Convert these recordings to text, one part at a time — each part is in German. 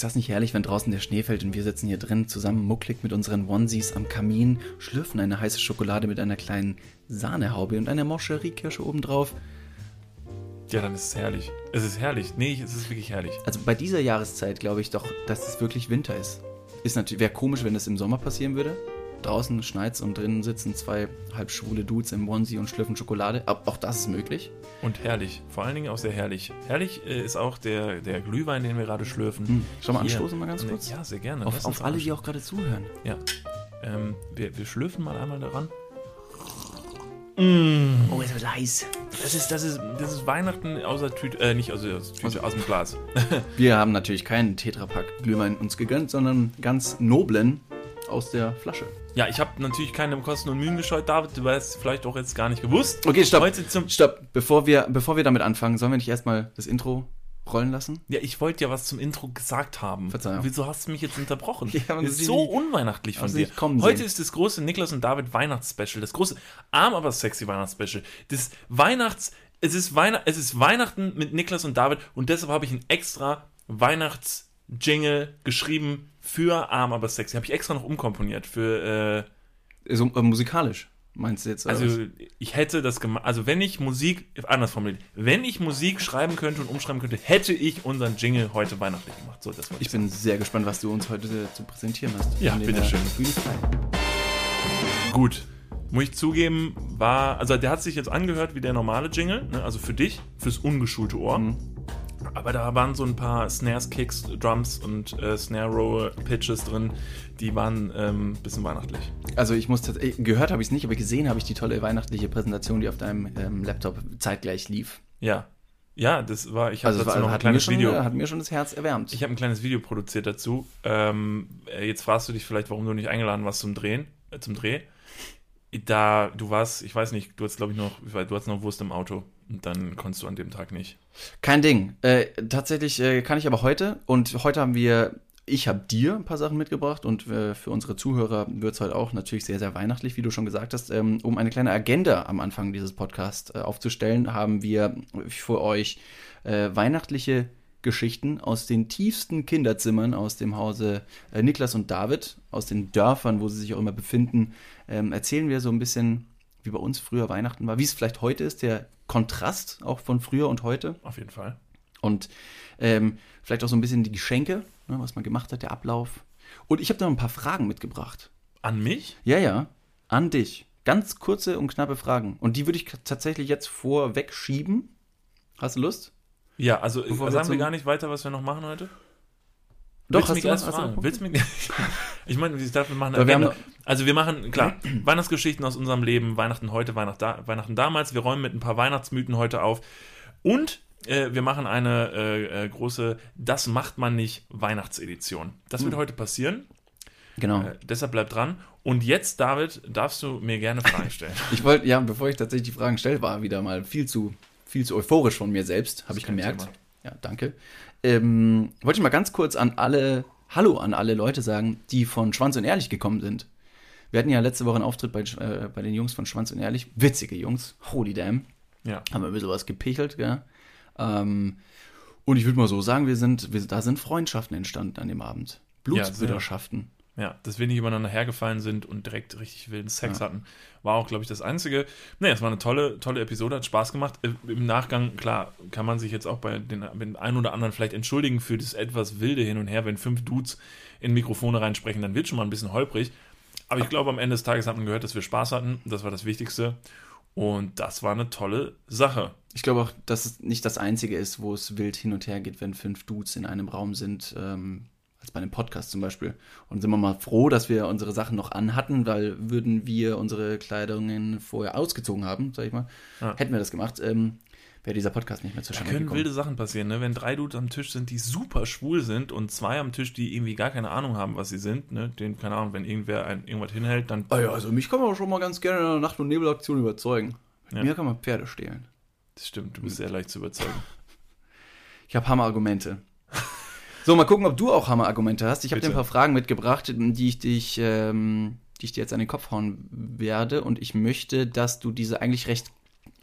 Ist das nicht herrlich, wenn draußen der Schnee fällt und wir sitzen hier drin zusammen mucklig mit unseren Onesies am Kamin, schlürfen eine heiße Schokolade mit einer kleinen Sahnehaube und einer Moscherie-Kirsche obendrauf? Ja, dann ist es herrlich. Es ist herrlich. Nee, es ist wirklich herrlich. Also bei dieser Jahreszeit glaube ich doch, dass es wirklich Winter ist. Ist natürlich, wäre komisch, wenn das im Sommer passieren würde. Draußen schneit's und drinnen sitzen zwei halb schwule Dudes im Onesie und schlürfen Schokolade. Aber auch das ist möglich. Und herrlich. Vor allen Dingen auch sehr herrlich. Herrlich äh, ist auch der, der Glühwein, den wir gerade schlürfen. Hm. Schau mal Hier. anstoßen mal ganz kurz. Ja, sehr gerne. auf auf alle, die auch gerade zuhören. Ja. Ähm, wir, wir schlürfen mal einmal daran. Oh, es wird heiß. Das ist, das ist, das ist Weihnachten aus der Tüte, äh, nicht aus der Tüte, aus dem Glas. Wir haben natürlich keinen Tetrapack Glühwein uns gegönnt, sondern ganz noblen aus der Flasche. Ja, ich habe natürlich keine Kosten und Mühen gescheut, David, du weißt vielleicht auch jetzt gar nicht gewusst. Okay, stopp. Heute zum, Stopp. Bevor wir, bevor wir damit anfangen, sollen wir nicht erstmal das Intro rollen lassen? ja, ich wollte ja was zum Intro gesagt haben. Verzeihung. Wieso hast du mich jetzt unterbrochen? Ja, das ist so nie- unweihnachtlich von dir. nicht Heute sehen. ist das große Niklas und David Weihnachtsspecial, das große arm aber sexy Weihnachtsspecial. Das Weihnachts es ist Weihnacht es ist Weihnachten mit Niklas und David und deshalb habe ich ein extra Weihnachts-Jingle geschrieben für arm aber sexy. Habe ich extra noch umkomponiert für äh, So äh, musikalisch, meinst du jetzt? Also was? ich hätte das gemacht, also wenn ich Musik, anders formuliert, wenn ich Musik schreiben könnte und umschreiben könnte, hätte ich unseren Jingle heute weihnachtlich gemacht. So, das wollte ich bin sehr gespannt, was du uns heute äh, zu präsentieren hast. Ja, dem bitteschön. Gut. Muss ich zugeben, war, also der hat sich jetzt angehört wie der normale Jingle, ne? also für dich, fürs ungeschulte Ohr. Mhm. Aber da waren so ein paar Snares, Kicks, Drums und äh, Snare Roll Pitches drin, die waren ähm, bisschen weihnachtlich. Also ich muss tatsächlich, gehört habe ich es nicht, aber gesehen habe ich die tolle weihnachtliche Präsentation, die auf deinem ähm, Laptop zeitgleich lief. Ja. Ja, das war, ich habe Also dazu war, noch ein kleines schon, Video. hat mir schon das Herz erwärmt. Ich habe ein kleines Video produziert dazu. Ähm, äh, jetzt fragst du dich vielleicht, warum du nicht eingeladen warst zum Drehen, äh, zum Dreh. Da du warst, ich weiß nicht, du hast glaube ich noch, du hast noch Wurst im Auto und dann konntest du an dem Tag nicht. Kein Ding. Äh, tatsächlich äh, kann ich aber heute und heute haben wir, ich habe dir ein paar Sachen mitgebracht und äh, für unsere Zuhörer wird es heute auch natürlich sehr, sehr weihnachtlich, wie du schon gesagt hast. Ähm, um eine kleine Agenda am Anfang dieses Podcasts äh, aufzustellen, haben wir für euch äh, weihnachtliche Geschichten aus den tiefsten Kinderzimmern aus dem Hause äh, Niklas und David, aus den Dörfern, wo sie sich auch immer befinden, ähm, erzählen wir so ein bisschen, wie bei uns früher Weihnachten war, wie es vielleicht heute ist, der Kontrast auch von früher und heute. Auf jeden Fall. Und ähm, vielleicht auch so ein bisschen die Geschenke, ne, was man gemacht hat, der Ablauf. Und ich habe da noch ein paar Fragen mitgebracht. An mich? Ja, ja, an dich. Ganz kurze und knappe Fragen. Und die würde ich tatsächlich jetzt vorweg schieben. Hast du Lust? Ja, also Bevor wir sagen wir zum- gar nicht weiter, was wir noch machen heute? Doch, Willst du hast mich du- erst Willst du mich Ich meine, ich darf, wir machen Aber wir Also wir machen, klar, Weihnachtsgeschichten aus unserem Leben, Weihnachten heute, Weihnacht da, Weihnachten damals. Wir räumen mit ein paar Weihnachtsmythen heute auf. Und äh, wir machen eine äh, äh, große Das macht man nicht Weihnachtsedition. Das wird heute passieren. Genau. Äh, deshalb bleib dran. Und jetzt, David, darfst du mir gerne Fragen stellen. Ich wollte, ja, bevor ich tatsächlich die Fragen stelle, war wieder mal viel zu, viel zu euphorisch von mir selbst, habe ich gemerkt. Thema. Ja, danke. Ähm, wollte ich mal ganz kurz an alle, Hallo an alle Leute sagen, die von Schwanz und Ehrlich gekommen sind. Wir hatten ja letzte Woche einen Auftritt bei, äh, bei den Jungs von Schwanz und Ehrlich. Witzige Jungs. Holy damn. ja. Haben wir ein bisschen was gepichelt, gell? Ähm, und ich würde mal so sagen, wir sind, wir, da sind Freundschaften entstanden an dem Abend. Blutsbrüderschaften. Ja, dass wir nicht übereinander hergefallen sind und direkt richtig wilden Sex hatten, war auch, glaube ich, das Einzige. Nee, es war eine tolle, tolle Episode, hat Spaß gemacht. Äh, Im Nachgang, klar, kann man sich jetzt auch bei den, den einen oder anderen vielleicht entschuldigen für das etwas wilde Hin und Her. Wenn fünf Dudes in Mikrofone reinsprechen, dann wird schon mal ein bisschen holprig. Aber ich glaube, am Ende des Tages hat man gehört, dass wir Spaß hatten. Das war das Wichtigste. Und das war eine tolle Sache. Ich glaube auch, dass es nicht das Einzige ist, wo es wild hin und her geht, wenn fünf Dudes in einem Raum sind, ähm, als bei einem Podcast zum Beispiel. Und sind wir mal froh, dass wir unsere Sachen noch anhatten, weil würden wir unsere Kleidungen vorher ausgezogen haben, sag ich mal, Ja. hätten wir das gemacht, ähm, wäre dieser Podcast nicht mehr Da zustande können gekommen. wilde Sachen passieren, ne? Wenn drei Dudes am Tisch sind, die super schwul sind und zwei am Tisch, die irgendwie gar keine Ahnung haben, was sie sind, ne? Den, keine Ahnung, wenn irgendwer ein, irgendwas hinhält, dann. Ah ja, also mich kann man schon mal ganz gerne in einer Nacht- und Nebelaktion überzeugen. Mit Ja. mir kann man Pferde stehlen. Das stimmt, du bist sehr leicht zu überzeugen. Ich habe Hammerargumente. So, mal gucken, ob du auch Hammerargumente hast. Ich habe dir ein paar Fragen mitgebracht, die ich dich, ähm, die ich dir jetzt an den Kopf hauen werde. Und ich möchte, dass du diese eigentlich recht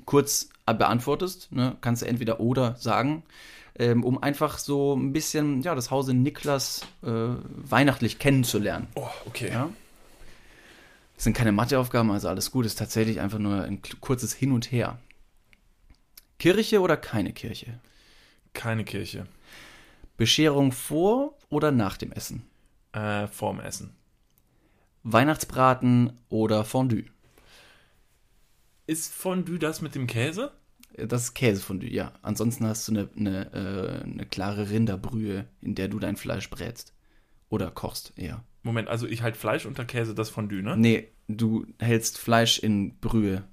kurz beantwortest. Ne? Kannst du entweder oder sagen. ähm, um einfach so ein bisschen ja, das Hause Niklas äh, weihnachtlich kennenzulernen. Oh, okay. Ja? Das sind keine Matheaufgaben, also alles gut. Es ist tatsächlich einfach nur ein kurzes Hin und Her. Kirche oder keine Kirche? Keine Kirche. Bescherung vor oder nach dem Essen? Äh, vorm Essen. Weihnachtsbraten oder Fondue? Ist Fondue das mit dem Käse? Das ist Käsefondue, ja. Ansonsten hast du eine, eine, äh, eine klare Rinderbrühe, in der du dein Fleisch brätst. Oder kochst, eher. Moment, also ich halt Fleisch unter Käse, das Fondue, ne? Nee, du hältst Fleisch in Brühe.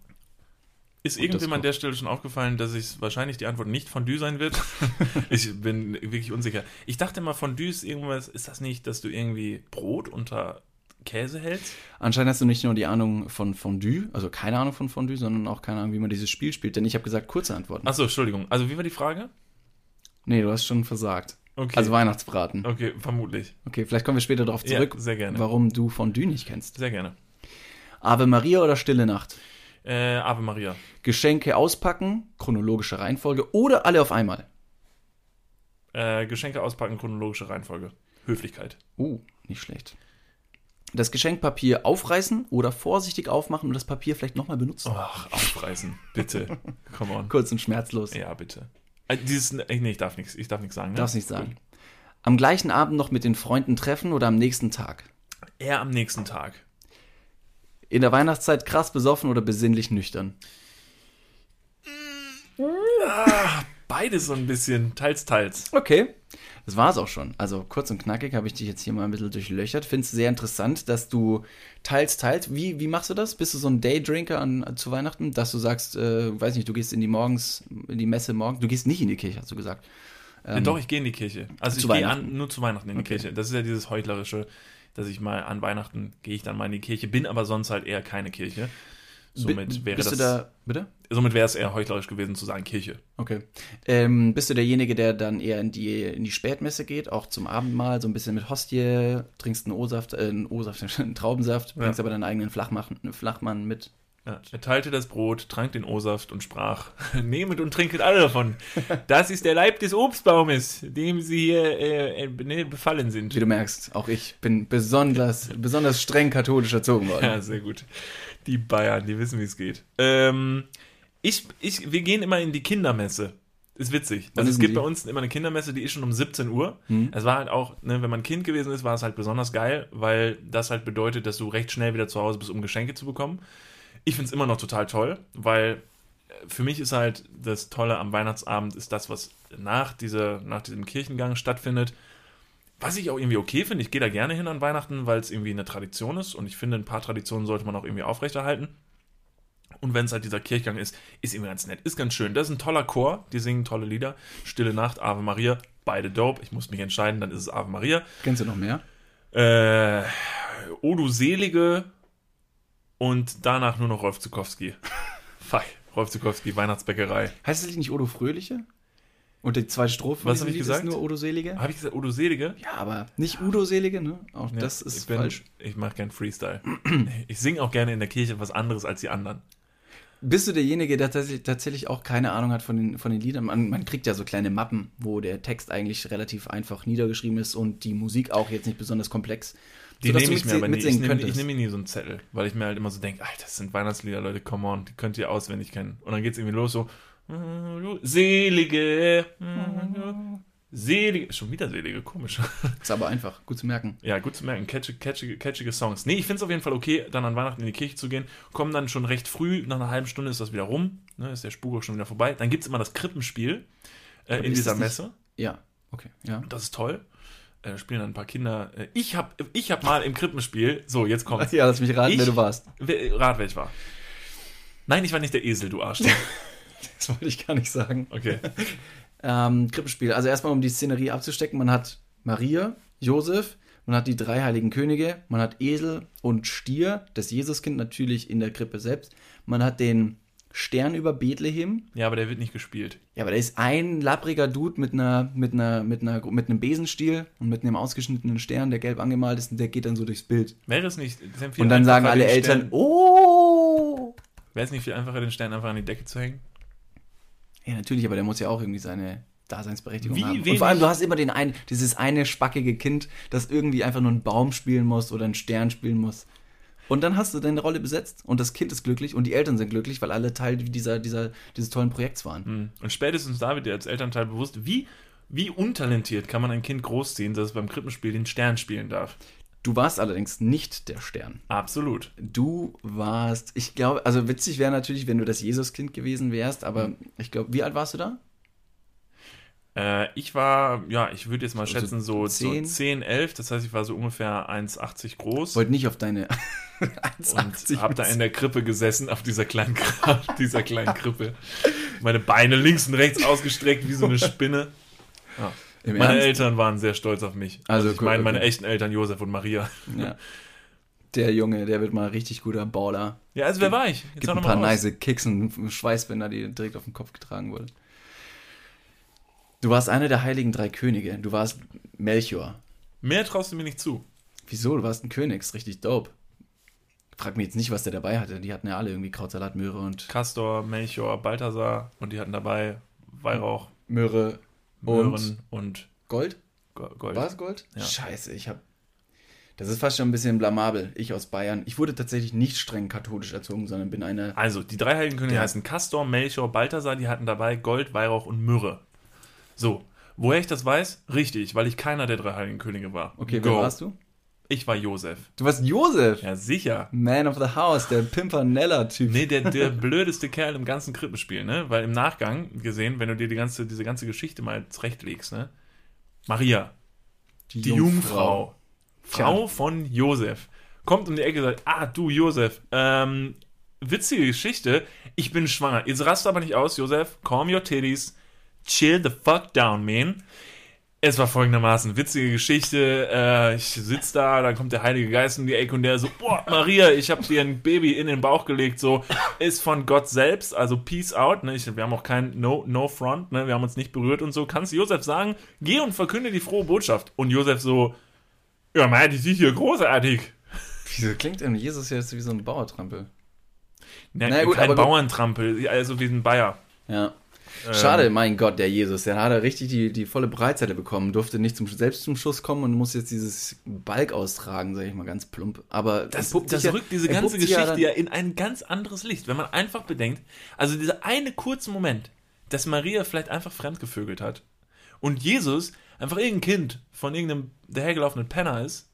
Ist irgendjemand an der Stelle schon aufgefallen, dass es wahrscheinlich die Antwort nicht Fondue sein wird? ich bin wirklich unsicher. Ich dachte mal, Fondue ist irgendwas, ist das nicht, dass du irgendwie Brot unter Käse hältst? Anscheinend hast du nicht nur die Ahnung von Fondue, also keine Ahnung von Fondue, sondern auch keine Ahnung, wie man dieses Spiel spielt. Denn ich habe gesagt, kurze Antworten. Achso, Entschuldigung. Also wie war die Frage? Nee, du hast schon versagt. Okay. Also Weihnachtsbraten. okay, vermutlich. Okay, vielleicht kommen wir später darauf zurück, Ja, sehr gerne. warum du Fondue nicht kennst. Sehr gerne. Ave Maria oder Stille Nacht? Äh, Ave Maria. Geschenke auspacken, chronologische Reihenfolge oder alle auf einmal? Äh, Geschenke auspacken, chronologische Reihenfolge. Höflichkeit. Uh, nicht schlecht. Das Geschenkpapier aufreißen oder vorsichtig aufmachen und das Papier vielleicht nochmal benutzen. Ach, aufreißen. Bitte. Come on. Kurz und schmerzlos. Ja, bitte. Äh, dieses, äh, nee, ich darf nichts. Ich darf nichts sagen. Ne? Darfst nicht sagen. Am gleichen Abend noch mit den Freunden treffen oder am nächsten Tag? Eher am nächsten Tag. In der Weihnachtszeit krass besoffen oder besinnlich nüchtern? Beides so ein bisschen. Teils, teils. Okay. Das war's auch schon. Also kurz und knackig habe ich dich jetzt hier mal ein bisschen durchlöchert. Finde es sehr interessant, dass du teils, teils. Wie, wie machst du das? Bist du so ein Daydrinker an, zu Weihnachten, dass du sagst, äh, weiß nicht, du gehst in die morgens, in die Messe morgen. Du gehst nicht in die Kirche, hast du gesagt. Ja, Doch, ich gehe in die Kirche. Also Zu ich gehe nur zu Weihnachten in die Okay. Kirche. Das ist ja dieses heuchlerische, dass ich mal an Weihnachten gehe ich dann mal in die Kirche, bin aber sonst halt eher keine Kirche. Somit wäre bist das, du da, bitte? somit wäre es eher heuchlerisch gewesen zu sagen Kirche. Okay. Ähm, bist du derjenige, der dann eher in die, in die Spätmesse geht, auch zum Abendmahl, so ein bisschen mit Hostie, trinkst einen O-Saft, äh, einen O-Saft, einen Traubensaft, bringst aber deinen eigenen Flachmann, Flachmann mit. Ja, er teilte das Brot, trank den O-Saft und sprach: Nehmet und trinket alle davon. Das ist der Leib des Obstbaumes, dem sie hier äh, äh, ne, befallen sind. Wie du merkst, auch ich bin besonders, besonders streng katholisch erzogen worden. Ja, sehr gut. Die Bayern, die wissen, wie es geht. Ähm, ich, ich, wir gehen immer in die Kindermesse. Ist witzig. Wann Also es gibt bei die? uns immer eine Kindermesse, die ist schon um 17 Uhr. Hm. Es war halt auch, ne, wenn man Kind gewesen ist, war es halt besonders geil, weil das halt bedeutet, dass du recht schnell wieder zu Hause bist, um Geschenke zu bekommen. Ich finde es immer noch total toll, weil äh, für mich ist halt das Tolle am Weihnachtsabend ist das, was nach, dieser, nach diesem Kirchengang stattfindet. Was ich auch irgendwie okay finde, ich gehe da gerne hin an Weihnachten, weil es irgendwie eine Tradition ist und ich finde, ein paar Traditionen sollte man auch irgendwie aufrechterhalten. Und wenn es halt dieser Kirchgang ist, ist irgendwie ganz nett, ist ganz schön. Das ist ein toller Chor, die singen tolle Lieder. Stille Nacht, Ave Maria, beide dope. Ich muss mich entscheiden, dann ist es Ave Maria. Kennst du noch mehr? Äh, O du Selige und danach nur noch Rolf Zukowski. Fuck, Rolf Zukowski, Weihnachtsbäckerei. Heißt es nicht Odo Fröhliche? Und die zweite Strophe Was von hab diesem ich Lied gesagt? ist nur Odo Selige? Habe ich gesagt O du Selige? Ja, aber nicht Udo Selige, ne? Auch Ja, das ist ich bin, falsch. Ich mache gern Freestyle. ich singe auch gerne in der Kirche was anderes als die anderen. Bist du derjenige, der tatsächlich, auch keine Ahnung hat von den, von den Liedern? Man, man kriegt ja so kleine Mappen, wo der Text eigentlich relativ einfach niedergeschrieben ist und die Musik auch jetzt nicht besonders komplex. Die nehme ich mir aber nie. Ich nehme, ich nehme mir nie so einen Zettel, weil ich mir halt immer so denke, Alter, das sind Weihnachtslieder, Leute, come on, die könnt ihr auswendig kennen. Und dann geht es irgendwie los so, Selige, Selige, schon wieder Selige, komisch. Ist aber einfach, gut zu merken. Ja, gut zu merken, catchige, catchige, catchige Songs. Nee, ich finde es auf jeden Fall okay, dann an Weihnachten in die Kirche zu gehen. Kommen dann schon recht früh, nach einer halben Stunde ist das wieder rum, ne, ist der Spuk auch schon wieder vorbei. Dann gibt es immer das Krippenspiel äh, in dieser Messe. Ja, okay, ja. Das ist toll. Äh, spielen dann ein paar Kinder. Äh, ich habe ich hab mal im Krippenspiel, so, jetzt kommt's. Ja, lass mich raten, Ich- wer du warst. Wer, rat, wer ich war. Nein, ich war nicht der Esel, du Arsch. Das wollte ich gar nicht sagen. Okay. Ähm, Krippenspiel. Also erstmal, um die Szenerie abzustecken, man hat Maria, Josef, man hat die drei heiligen Könige, man hat Esel und Stier, das Jesuskind natürlich in der Krippe selbst. Man hat den Stern über Bethlehem. Ja, aber der wird nicht gespielt. Ja, aber da ist ein lappriger Dude mit einer, mit einer, mit einer, mit einem Besenstiel und mit einem ausgeschnittenen Stern, der gelb angemalt ist und der geht dann so durchs Bild. Wäre es nicht. Und dann sagen alle Eltern, Stern, oh! Wäre es nicht viel einfacher, den Stern einfach an die Decke zu hängen? Ja, natürlich, aber der muss ja auch irgendwie seine Daseinsberechtigung Wie haben. Und vor allem, du hast immer den einen, dieses eine spackige Kind, das irgendwie einfach nur einen Baum spielen muss oder einen Stern spielen muss. Und dann hast du deine Rolle besetzt und das Kind ist glücklich und die Eltern sind glücklich, weil alle Teil dieser, dieser, dieses tollen Projekts waren. Hm. Und spätestens da wird dir als Elternteil bewusst, wie, wie untalentiert kann man ein Kind großziehen, dass es beim Krippenspiel den Stern spielen darf. Du warst allerdings nicht der Stern. Absolut. Du warst, ich glaube, also witzig wäre natürlich, wenn du das Jesuskind gewesen wärst, aber Mhm. ich glaube, wie alt warst du da? Äh, ich war, ja, ich würde jetzt mal So schätzen, so, so 10? 10, 11. Das heißt, ich war so ungefähr 1,80 groß. Wollte nicht auf deine und 1,80 habe da in der Krippe gesessen, auf dieser kleinen, auf dieser kleinen Krippe. Meine Beine links und rechts ausgestreckt wie so eine Spinne. Im Meine Ernst? Eltern waren sehr stolz auf mich. Also Also, ich meine, meine echten Eltern, Josef und Maria. Ja. Der Junge, der wird mal richtig guter Baller. Ja, also wer war ich? Jetzt Gibt ein paar nice Kicks und Schweißbänder, die direkt auf den Kopf getragen wurden. Du warst einer der heiligen drei Könige. Du warst Melchior. Mehr traust du mir nicht zu. Wieso? Du warst ein König. Ist richtig dope. Frag mich jetzt nicht, was der dabei hatte. Die hatten ja alle irgendwie Krautsalat, Möhre und Castor, Melchior, Balthasar und die hatten dabei Weihrauch, Möhre Möhren und Gold. Go- Gold. War es Gold? Ja. Scheiße, ich hab. Das ist fast schon ein bisschen blamabel. Ich aus Bayern. Ich wurde tatsächlich nicht streng katholisch erzogen, sondern bin eine. Also, die drei heiligen Könige Ja. heißen Castor, Melchior, Balthasar, die hatten dabei Gold, Weihrauch und Myrrhe. So, woher ich das weiß? Richtig, weil ich keiner der drei heiligen Könige war. Okay, Go. wer warst du? Ich war Josef. Du warst Josef. Ja, sicher. Man of the House, der Pimpernella-Typ. Nee, der, der blödeste Kerl im ganzen Krippenspiel, ne? Weil im Nachgang gesehen, wenn du dir die ganze, diese ganze Geschichte mal zurechtlegst, ne? Maria, die Jungfrau, Frau von Josef, kommt um die Ecke und sagt, ah, du Josef, ähm, witzige Geschichte, ich bin schwanger. Jetzt rast aber nicht aus, Josef, calm your titties, chill the fuck down, man. Es war folgendermaßen, witzige Geschichte, äh, ich sitz da, dann kommt der Heilige Geist um die Ecke und der so, boah, Maria, ich hab dir ein Baby in den Bauch gelegt, so, ist von Gott selbst, also peace out, ne, ich, wir haben auch kein no, no front, ne, wir haben uns nicht berührt und so, kannst Josef sagen, geh und verkünde die frohe Botschaft. Und Josef so, ja, man, die sieht hier großartig. Wieso klingt denn Jesus jetzt wie so ein Bauertrampel? Ne, Na gut, kein. Bauerntrampel, also wie ein Bayer. Ja. Ähm, Schade, mein Gott, der Jesus, der hat er richtig die, die volle Breitseite bekommen, durfte nicht zum, selbst zum Schuss kommen und muss jetzt dieses Balk austragen, sage ich mal ganz plump. Aber Das, das rückt diese ganze Geschichte ja in ein ganz anderes Licht, wenn man einfach bedenkt, also dieser eine kurze Moment, dass Maria vielleicht einfach fremdgevögelt hat und Jesus einfach irgendein Kind von irgendeinem dahergelaufenen Penner ist.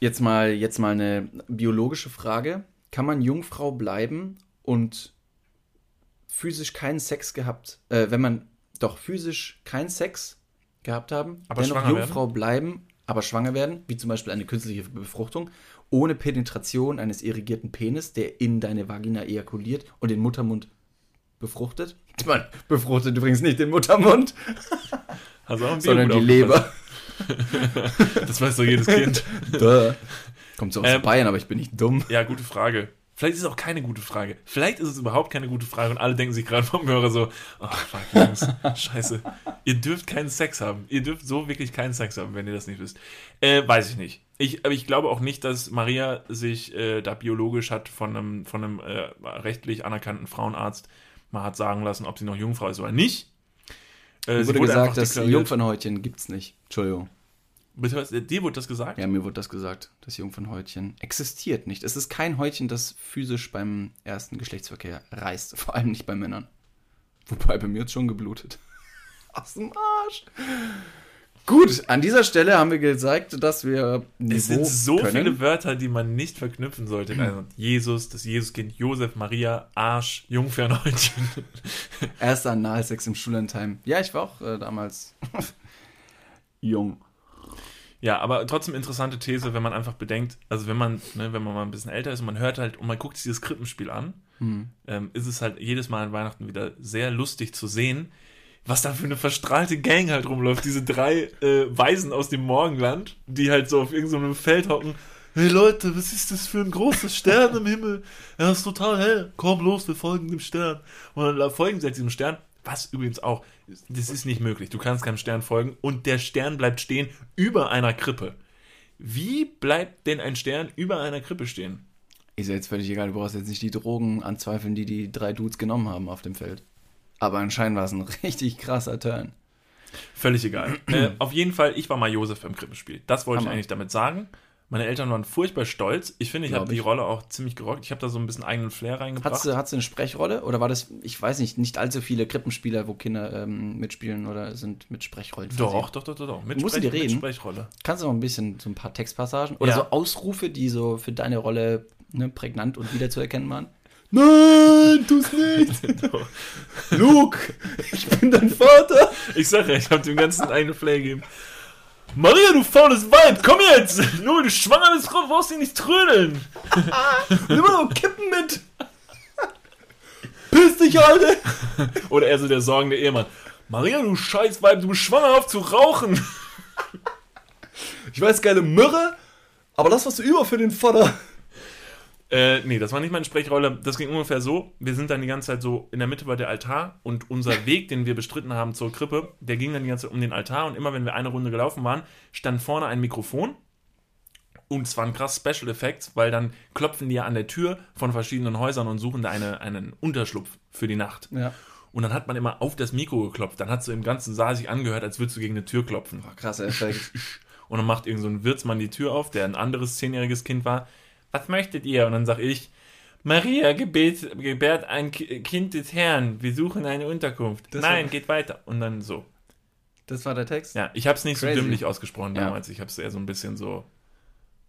Jetzt mal, jetzt mal eine biologische Frage. Kann man Jungfrau bleiben und physisch keinen Sex gehabt, äh, wenn man doch physisch keinen Sex gehabt haben, Aber dennoch Jungfrau bleiben, aber schwanger werden, wie zum Beispiel eine künstliche Befruchtung, ohne Penetration eines irrigierten Penis, der in deine Vagina ejakuliert und den Muttermund befruchtet? Ich meine, befruchtet übrigens nicht den Muttermund, Also sondern die Leber. Das weiß doch jedes Kind. Duh. Kommt so aus Ähm, Bayern, aber ich bin nicht dumm. Ja, gute Frage. Vielleicht ist es auch keine gute Frage. Vielleicht ist es überhaupt keine gute Frage und alle denken sich gerade vom Hörer so, oh fuck, Jungs, scheiße. Ihr dürft keinen Sex haben. Ihr dürft so wirklich keinen Sex haben, wenn ihr das nicht wisst. Äh, weiß ich nicht. Ich, aber ich glaube auch nicht, dass Maria sich äh, da biologisch hat von einem, von einem äh, rechtlich anerkannten Frauenarzt mal hat sagen lassen, ob sie noch Jungfrau ist oder nicht. Äh, wurde einfach gesagt, das Jungfernhäutchen gibt's nicht. Entschuldigung. Bitte was? Dir wurde das gesagt? Ja, mir wurde das gesagt. Das Jungfernhäutchen existiert nicht. Es ist kein Häutchen, das physisch beim ersten Geschlechtsverkehr reißt. Vor allem nicht bei Männern. Wobei bei mir hat schon geblutet. Aus dem Arsch. Gut, an dieser Stelle haben wir gezeigt, dass wir Niveau Es sind so können. viele Wörter, die man nicht verknüpfen sollte. Also Jesus, das Jesuskind, Josef, Maria, Arsch, Jungfernhäutchen. Erster Analsex im Schullandheim. Ja, ich war auch äh, damals jung. Ja, aber trotzdem interessante These, wenn man einfach bedenkt, also wenn man, ne, wenn man mal ein bisschen älter ist und man hört halt und man guckt sich dieses Krippenspiel an, Hm. ähm, ist es halt jedes Mal an Weihnachten wieder sehr lustig zu sehen, was da für eine verstrahlte Gang halt rumläuft. Diese drei äh, Weisen aus dem Morgenland, die halt so auf irgendeinem Feld hocken. Hey Leute, was ist das für ein großer Stern im Himmel? Er ist total hell. Komm los, wir folgen dem Stern. Und dann folgen sie halt diesem Stern. Was übrigens auch, das ist nicht möglich. Du kannst keinem Stern folgen und der Stern bleibt stehen über einer Krippe. Wie bleibt denn ein Stern über einer Krippe stehen? Ist ja jetzt völlig egal, du brauchst jetzt nicht die Drogen anzweifeln, die die drei Dudes genommen haben auf dem Feld. Aber anscheinend war es ein richtig krasser Turn. Völlig egal. äh, auf jeden Fall, ich war mal Josef im Krippenspiel. Das wollte ich Hammer. eigentlich damit sagen. Meine Eltern waren furchtbar stolz. Ich finde, ich habe die. Rolle auch ziemlich gerockt. Ich habe da so ein bisschen eigenen Flair reingebracht. Hattest du eine Sprechrolle? Oder war das, ich weiß nicht, nicht allzu viele Krippenspieler, wo Kinder ähm, mitspielen oder sind mit Sprechrollen doch, doch, doch, doch, doch. Mit, Mussten die Sprech- reden? mit Sprechrolle. Kannst du noch ein bisschen, so ein paar Textpassagen? Oder Ja. so Ausrufe, die so für deine Rolle ne, prägnant und wiederzuerkennen waren? Nein, tu's nicht! Luke, ich bin dein Vater! Ich sag ja, ich habe dem Ganzen einen Flair gegeben. Maria, du faules Weib, komm jetzt! Nur, du schwanger bist, brauchst du nicht trödeln. Nimm mal noch Kippen mit! Piss dich, Alter! Oder eher so der sorgende Ehemann. Maria, du Scheißweib, du bist schwanger auf zu rauchen. Ich weiß, geile Mürre, aber das was du über für den Vater. Äh, nee, das war nicht meine Sprechrolle. Das ging ungefähr so. Wir sind dann die ganze Zeit so in der Mitte war der Altar und unser Weg, den wir bestritten haben zur Krippe, der ging dann die ganze Zeit um den Altar und immer wenn wir eine Runde gelaufen waren, stand vorne ein Mikrofon und es waren krass Special Effects, weil dann klopfen die ja an der Tür von verschiedenen Häusern und suchen da eine, einen Unterschlupf für die Nacht. Ja. Und dann hat man immer auf das Mikro geklopft. Dann hat so im ganzen Saal sich angehört, als würdest du gegen eine Tür klopfen. Krasser Effekt. Und dann macht irgend so ein Wirtsmann die Tür auf, der ein anderes zehnjähriges Kind war. Was möchtet ihr? Und dann sag ich, Maria gebet, gebärt ein Ki- Kind des Herrn. Wir suchen eine Unterkunft. Das Nein, geht weiter. Und dann so. Das war der Text? Ja, ich habe es nicht Crazy. so dümmlich ausgesprochen Ja. damals. Ich habe es eher so ein bisschen so.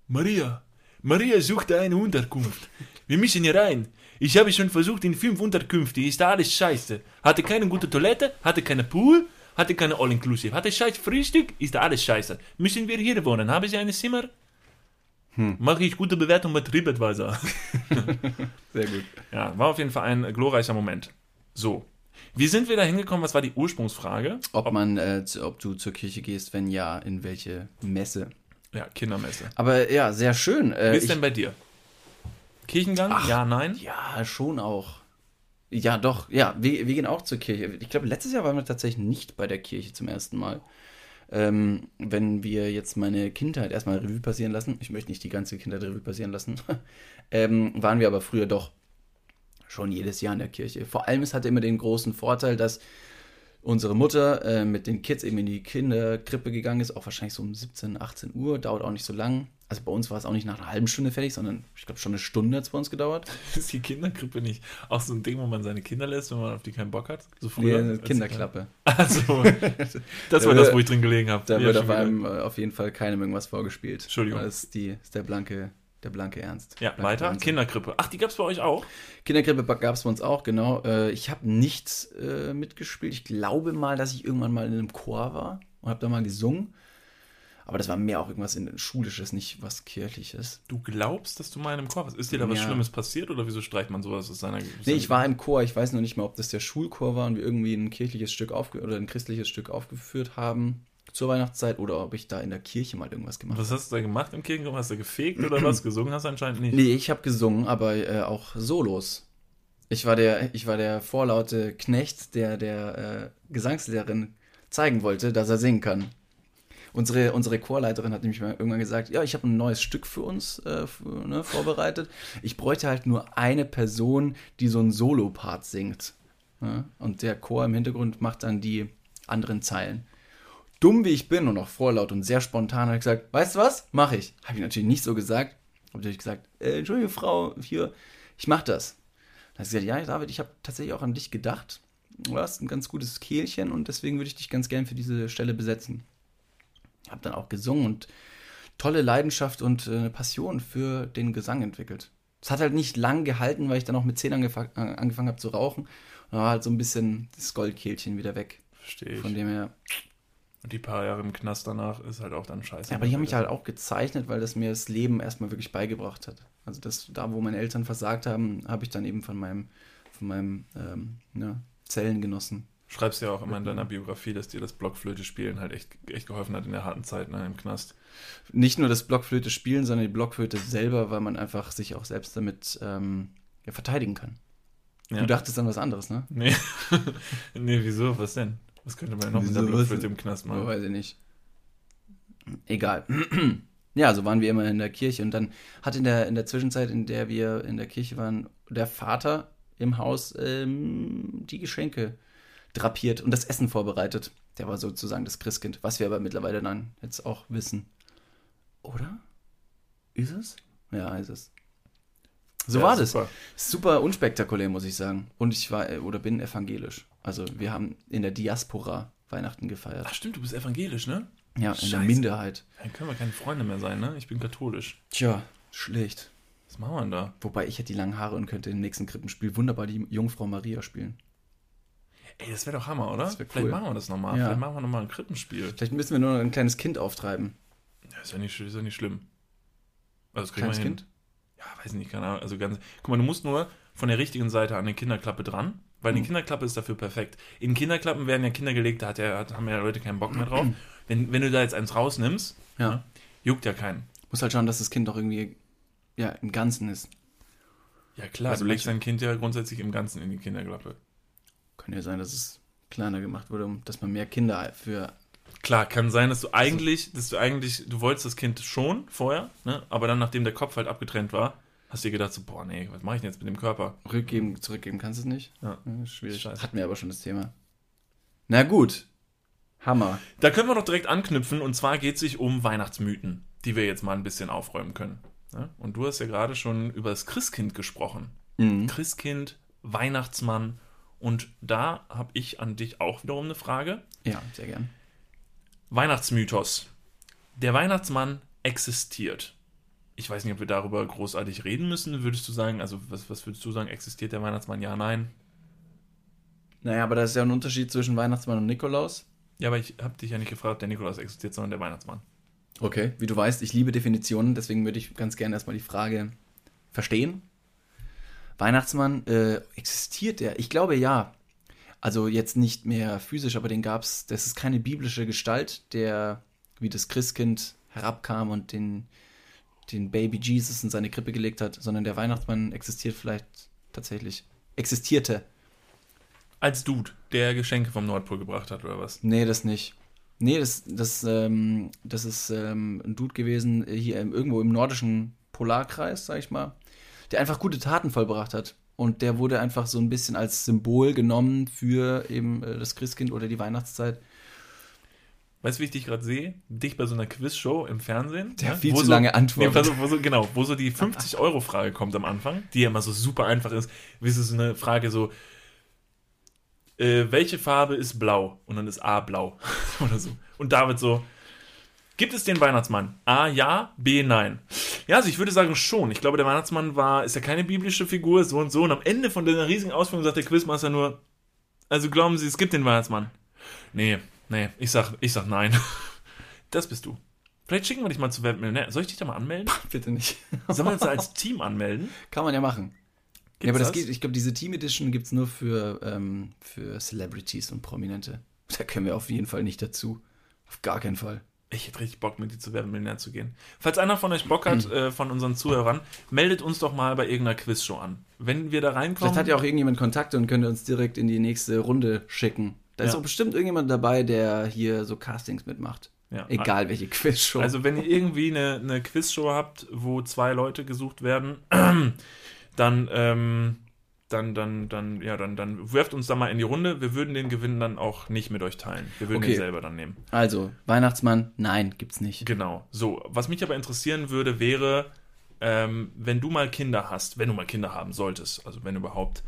Maria, Maria sucht eine Unterkunft. Wir müssen hier rein. Ich habe schon versucht in fünf Unterkünfte. Ist da alles scheiße. Hatte keine gute Toilette, hatte keine Pool, hatte keine All-Inclusive. Hatte scheiß Frühstück, ist da alles scheiße. Müssen wir hier wohnen? Haben Sie ein Zimmer? Mache ich gute Bewertung bei TripAdvisor. Sehr gut. ja, war auf jeden Fall ein glorreicher Moment. So. Wie sind wir da hingekommen? Was war die Ursprungsfrage? Ob man, äh, zu, ob du zur Kirche gehst, wenn ja, in welche Messe. Ja, Kindermesse. Aber ja, sehr schön. Äh, Wie ist ich- denn bei dir? Kirchengang? ja, nein? Ja, schon auch. Ja, doch. Ja, wir, wir gehen auch zur Kirche. Ich glaube, letztes Jahr waren wir tatsächlich nicht bei der Kirche zum ersten Mal. Ähm, wenn wir jetzt meine Kindheit erstmal Revue passieren lassen, ich möchte nicht die ganze Kindheit Revue passieren lassen, ähm, waren wir aber früher doch schon jedes Jahr in der Kirche. Vor allem, es hatte immer den großen Vorteil, dass unsere Mutter äh, mit den Kids eben in die Kinderkrippe gegangen ist, auch wahrscheinlich so um 17, 18 Uhr, dauert auch nicht so lang. Also bei uns war es auch nicht nach einer halben Stunde fertig, sondern ich glaube schon eine Stunde hat es bei uns gedauert. Ist die Kinderkrippe nicht auch so ein Ding, wo man seine Kinder lässt, wenn man auf die keinen Bock hat? So Nee, früher? eine Kinderklappe. Also, das Da war das, wo ich drin gelegen habe. Da Ja, wird auf, einem, äh, auf jeden Fall keinem irgendwas vorgespielt. Entschuldigung. Das ist, die, ist der, blanke, der blanke Ernst. Ja, Blanke weiter. Wahnsinn. Kinderkrippe. Ach, die gab es bei euch auch? Kinderkrippe gab es bei uns auch, genau. Äh, Ich habe nichts äh, mitgespielt. Ich glaube mal, dass ich irgendwann mal in einem Chor war und habe da mal gesungen. Aber das war mehr auch irgendwas in Schulisches, nicht was Kirchliches. Du glaubst, dass du mal in einem Chor warst? Ist dir da was Ja. Schlimmes passiert oder wieso streicht man sowas aus seiner. Nee, ich war im Chor. Ich weiß noch nicht mehr, ob das der Schulchor war und wir irgendwie ein kirchliches Stück aufge oder ein christliches Stück aufgeführt haben zur Weihnachtszeit oder ob ich da in der Kirche mal irgendwas gemacht habe. Was hast du da gemacht im Kirchenraum? Hast du gefegt oder was? Gesungen hast du anscheinend nicht. Nee, ich habe gesungen, aber äh, auch Solos. Ich war der, ich war der vorlaute Knecht, der der äh, Gesangslehrerin zeigen wollte, dass er singen kann. Unsere, unsere Chorleiterin hat nämlich mal irgendwann gesagt, ja, ich habe ein neues Stück für uns äh, f- ne, vorbereitet. Ich bräuchte halt nur eine Person, die so einen Solo-Part singt. Ja? Und der Chor im Hintergrund macht dann die anderen Zeilen. Dumm wie ich bin und auch vorlaut und sehr spontan habe ich gesagt, weißt du was, mache ich. Habe ich natürlich nicht so gesagt. Habe natürlich gesagt, äh, Entschuldige Frau, hier, ich mache das. Dann hat sie gesagt, ja, David, ich habe tatsächlich auch an dich gedacht. Du hast ein ganz gutes Kehlchen und deswegen würde ich dich ganz gern für diese Stelle besetzen. Habe dann auch gesungen und tolle Leidenschaft und äh, eine Passion für den Gesang entwickelt. Es hat halt nicht lang gehalten, weil ich dann auch mit 10 angef äh, angefangen habe zu rauchen. Und dann war halt so ein bisschen das Goldkehlchen wieder weg. Verstehe ich. Von dem her. Und die paar Jahre im Knast danach ist halt auch dann scheiße. Ja, aber die haben mich halt auch gezeichnet, weil das mir das Leben erstmal wirklich beigebracht hat. Also das, da, wo meine Eltern versagt haben, habe ich dann eben von meinem, von meinem ähm, ne, Zellengenossen. Schreibst ja auch immer in deiner Biografie, dass dir das Blockflöte spielen halt echt, echt geholfen hat in der harten Zeit ne, im Knast. Nicht nur das Blockflöte spielen, sondern die Blockflöte selber, weil man einfach sich auch selbst damit ähm, ja, verteidigen kann. Ja. Du dachtest an was anderes, ne? Nee. nee, wieso? Was denn? Was könnte man noch mit Wieso, der was Blockflöte im Knast machen? weiß ich nicht. Egal. ja, so waren wir immer in der Kirche und dann hat in der, in der Zwischenzeit, in der wir in der Kirche waren, der Vater im Haus ähm, die Geschenke drapiert und das Essen vorbereitet. Der war sozusagen das Christkind, was wir aber mittlerweile dann jetzt auch wissen. Oder? Ist es? Ja, ist es. So Ja, war das. super. Super unspektakulär, muss ich sagen. Und ich war äh, oder bin evangelisch. Also wir haben in der Diaspora Weihnachten gefeiert. Ach stimmt, du bist evangelisch, ne? Ja, in der. Minderheit. Dann können wir keine Freunde mehr sein, ne? Ich bin katholisch. Tja, schlecht. Was machen wir denn da? Wobei ich hätte die langen Haare und könnte im nächsten Krippenspiel wunderbar die Jungfrau Maria spielen. Ey, das wäre doch Hammer, oder? Wär Vielleicht cool. machen wir das nochmal. Ja. Vielleicht machen wir nochmal ein Krippenspiel. Vielleicht müssen wir nur noch ein kleines Kind auftreiben. Ja, ist ja nicht, ist ja nicht schlimm. Also das kriegen wir Kleines hin. Kind? Ja, weiß nicht, keine Ahnung. Also ganz. Guck mal, du musst nur von der richtigen Seite an die Kinderklappe dran, weil die Mhm. Kinderklappe ist dafür perfekt. In Kinderklappen werden ja Kinder gelegt, da hat ja, hat, haben ja Leute keinen Bock mehr drauf. Wenn, wenn du da jetzt eins rausnimmst, Ja. ne, juckt ja keinen. Muss halt schauen, dass das Kind auch irgendwie ja, im Ganzen ist. Ja klar, Also du legst dein Kind ja grundsätzlich im Ganzen in die Kinderklappe. Kann ja sein, dass es kleiner gemacht wurde, um dass man mehr Kinder für. Klar, kann sein, dass du eigentlich, dass du eigentlich, du wolltest das Kind schon vorher, ne? aber dann, nachdem der Kopf halt abgetrennt war, hast du dir gedacht so, boah, nee, was mache ich denn jetzt mit dem Körper? Rückgeben, zurückgeben kannst du es nicht. Ja. schwierig. Scheiße. Hatten wir aber schon das Thema. Na gut. Hammer. Da können wir doch direkt anknüpfen und zwar geht es sich um Weihnachtsmythen, die wir jetzt mal ein bisschen aufräumen können. Ne? Und du hast ja gerade schon über das Christkind gesprochen. Mhm. Christkind, Weihnachtsmann und da habe ich an dich auch wiederum eine Frage. Ja, sehr gern. Weihnachtsmythos. Der Weihnachtsmann existiert. Ich weiß nicht, ob wir darüber großartig reden müssen. Würdest du sagen, also was, was würdest du sagen, existiert der Weihnachtsmann? Ja, nein. Naja, aber da ist ja ein Unterschied zwischen Weihnachtsmann und Nikolaus. Ja, aber ich habe dich ja nicht gefragt, ob der Nikolaus existiert, sondern der Weihnachtsmann. Okay, wie du weißt, ich liebe Definitionen, deswegen würde ich ganz gerne erstmal die Frage verstehen. Weihnachtsmann, äh, existiert der? Ich glaube ja. Also jetzt nicht mehr physisch, aber den gab es, das ist keine biblische Gestalt, der wie das Christkind herabkam und den, den Baby Jesus in seine Krippe gelegt hat, sondern der Weihnachtsmann existiert vielleicht tatsächlich. Existierte. Als Dude, der Geschenke vom Nordpol gebracht hat, oder was? Nee, das nicht. Nee, das, das, ähm, das ist ähm, ein Dude gewesen, äh, hier im, irgendwo im nordischen Polarkreis, sag ich mal, der einfach gute Taten vollbracht hat. Und der wurde einfach so ein bisschen als Symbol genommen für eben äh, das Christkind oder die Weihnachtszeit. Weißt du, wie ich dich gerade sehe? Dich bei so einer Quizshow im Fernsehen. Der ja, viel wo zu so, lange antwortet. Nee, wo so, genau, wo so die 50-Euro-Frage kommt am Anfang, die ja immer so super einfach ist. Wie ist es eine Frage so, äh, welche Farbe ist blau? Und dann ist A blau. Oder so. Und David so, gibt es den Weihnachtsmann? A ja, B nein. Ja, also ich würde sagen schon. Ich glaube, der Weihnachtsmann war, ist ja keine biblische Figur, so und so. Und am Ende von dieser riesigen Ausführung sagt der Quizmaster nur, also glauben Sie, es gibt den Weihnachtsmann? Nee, nee, ich sag, ich sag nein. Das bist du. Vielleicht schicken wir dich mal zu Weltmillionär. Soll ich dich da mal anmelden? Bitte nicht. Sollen wir uns da als Team anmelden? Kann man ja machen. Gibt's ja, aber das, geht, ich glaube, diese Team Edition gibt es nur für, ähm, für Celebrities und Prominente. Da können wir auf jeden Fall nicht dazu. Auf gar keinen Fall. Ich hätte richtig Bock, mit dir zu Werbemillionär zu gehen. Falls einer von euch Bock hat, äh, von unseren Zuhörern, meldet uns doch mal bei irgendeiner Quizshow an. Wenn wir da reinkommen. Vielleicht hat ja auch irgendjemand Kontakte und könnte uns direkt in die nächste Runde schicken. Da ist Ja. auch bestimmt irgendjemand dabei, der hier so Castings mitmacht. Ja. Egal welche Quizshow. Also, wenn ihr irgendwie eine, eine Quizshow habt, wo zwei Leute gesucht werden, dann, ähm, dann, dann, dann, ja, dann, dann werft uns da mal in die Runde. Wir würden den Gewinn dann auch nicht mit euch teilen. Wir würden Okay. den selber dann nehmen. Also, Weihnachtsmann, nein, gibt's nicht. Genau. So, was mich aber interessieren würde, wäre, ähm, wenn du mal Kinder hast, wenn du mal Kinder haben solltest, also wenn überhaupt,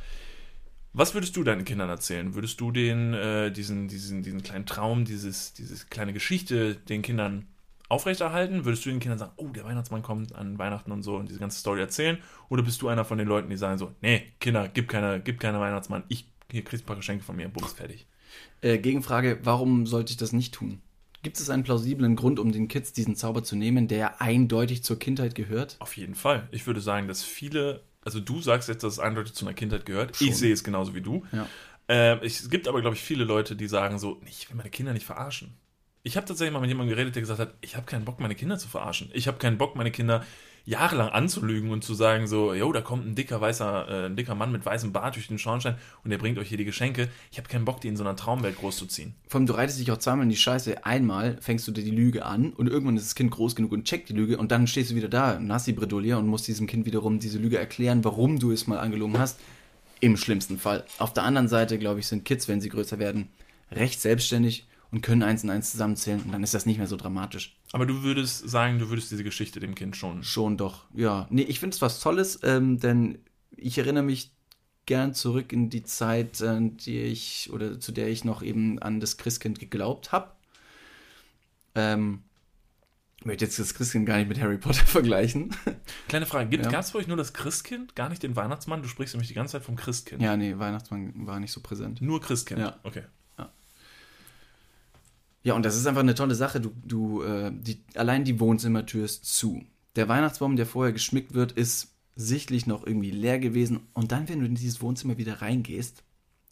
was würdest du deinen Kindern erzählen? Würdest du den, äh, diesen, diesen, diesen kleinen Traum, dieses, diese kleine Geschichte den Kindern aufrechterhalten? Würdest du den Kindern sagen, oh, der Weihnachtsmann kommt an Weihnachten und so und diese ganze Story erzählen? Oder bist du einer von den Leuten, die sagen so, nee, Kinder, gib keine, gib keine Weihnachtsmann, ich, hier kriegst ein paar Geschenke von mir, bums, fertig. Äh, Gegenfrage, warum sollte ich das nicht tun? Gibt es einen plausiblen Grund, um den Kids diesen Zauber zu nehmen, der eindeutig zur Kindheit gehört? Auf jeden Fall. Ich würde sagen, dass viele, also du sagst jetzt, dass es eindeutig zu einer Kindheit gehört. Schon. Ich sehe es genauso wie du. Ja. Äh, es gibt aber, glaube ich, viele Leute, die sagen so, ich will meine Kinder nicht verarschen. Ich habe tatsächlich mal mit jemandem geredet, der gesagt hat, ich habe keinen Bock, meine Kinder zu verarschen. Ich habe keinen Bock, meine Kinder jahrelang anzulügen und zu sagen so, yo, da kommt ein dicker weißer, äh, ein dicker Mann mit weißem Bart durch den Schornstein und der bringt euch hier die Geschenke. Ich habe keinen Bock, die in so einer Traumwelt großzuziehen. Vor allem, du reitest dich auch zweimal in die Scheiße. Einmal fängst du dir die Lüge an und irgendwann ist das Kind groß genug und checkt die Lüge und dann stehst du wieder da, nassi Bredouille und musst diesem Kind wiederum diese Lüge erklären, warum du es mal angelogen hast. Im schlimmsten Fall. Auf der anderen Seite, glaube ich, sind Kids, wenn sie größer werden, recht selbstständig und können eins und eins zusammenzählen und dann ist das nicht mehr so dramatisch. Aber du würdest sagen, du würdest diese Geschichte dem Kind schon. Schon doch, ja. Nee, ich finde es was Tolles, ähm, denn ich erinnere mich gern zurück in die Zeit, äh, die ich oder zu der ich noch eben an das Christkind geglaubt habe. Ähm, ich möchte jetzt das Christkind gar nicht mit Harry Potter vergleichen. Kleine Frage, gab es bei euch nur das Christkind, gar nicht den Weihnachtsmann? Du sprichst nämlich die ganze Zeit vom Christkind. Ja, nee, Weihnachtsmann war nicht so präsent. Nur Christkind. Ja. Okay. Ja, und das ist einfach eine tolle Sache. Du, du, äh, die, allein die Wohnzimmertür ist zu. Der Weihnachtsbaum, der vorher geschmückt wird, ist sichtlich noch irgendwie leer gewesen. Und dann, wenn du in dieses Wohnzimmer wieder reingehst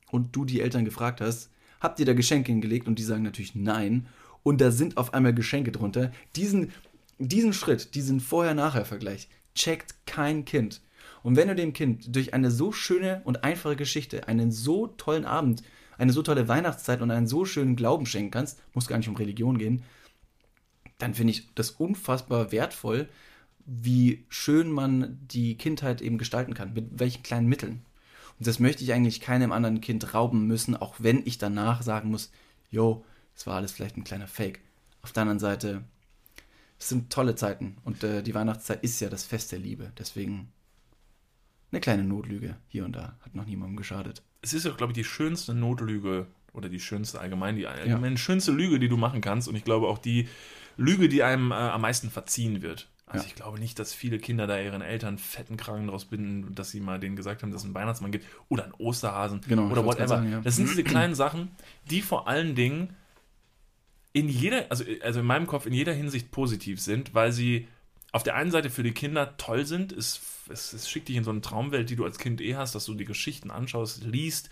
und du die Eltern gefragt hast, habt ihr da Geschenke hingelegt? Und die sagen natürlich nein. Und da sind auf einmal Geschenke drunter. Diesen, diesen Schritt, diesen Vorher-Nachher-Vergleich, checkt kein Kind. Und wenn du dem Kind durch eine so schöne und einfache Geschichte einen so tollen Abend, eine so tolle Weihnachtszeit und einen so schönen Glauben schenken kannst, muss gar nicht um Religion gehen, dann finde ich das unfassbar wertvoll, wie schön man die Kindheit eben gestalten kann, mit welchen kleinen Mitteln. Und das möchte ich eigentlich keinem anderen Kind rauben müssen, auch wenn ich danach sagen muss, yo, das war alles vielleicht ein kleiner Fake. Auf der anderen Seite, es sind tolle Zeiten und äh, die Weihnachtszeit ist ja das Fest der Liebe. Deswegen eine kleine Notlüge hier und da hat noch niemandem geschadet. Es ist ja, glaube ich, die schönste Notlüge oder die schönste allgemein, die allgemein schönste Lüge, die du machen kannst. Und ich glaube auch die Lüge, die einem äh, am meisten verziehen wird. Also Ja. ich glaube nicht, dass viele Kinder da ihren Eltern fetten Kragen draus binden, dass sie mal denen gesagt haben, dass es einen Weihnachtsmann gibt oder einen Osterhasen Genau, oder whatever. sagen, ja. Das sind diese kleinen Sachen, die vor allen Dingen in jeder, also, also in meinem Kopf in jeder Hinsicht positiv sind, weil sie auf der einen Seite für die Kinder toll sind, es, es, es schickt dich in so eine Traumwelt, die du als Kind eh hast, dass du die Geschichten anschaust, liest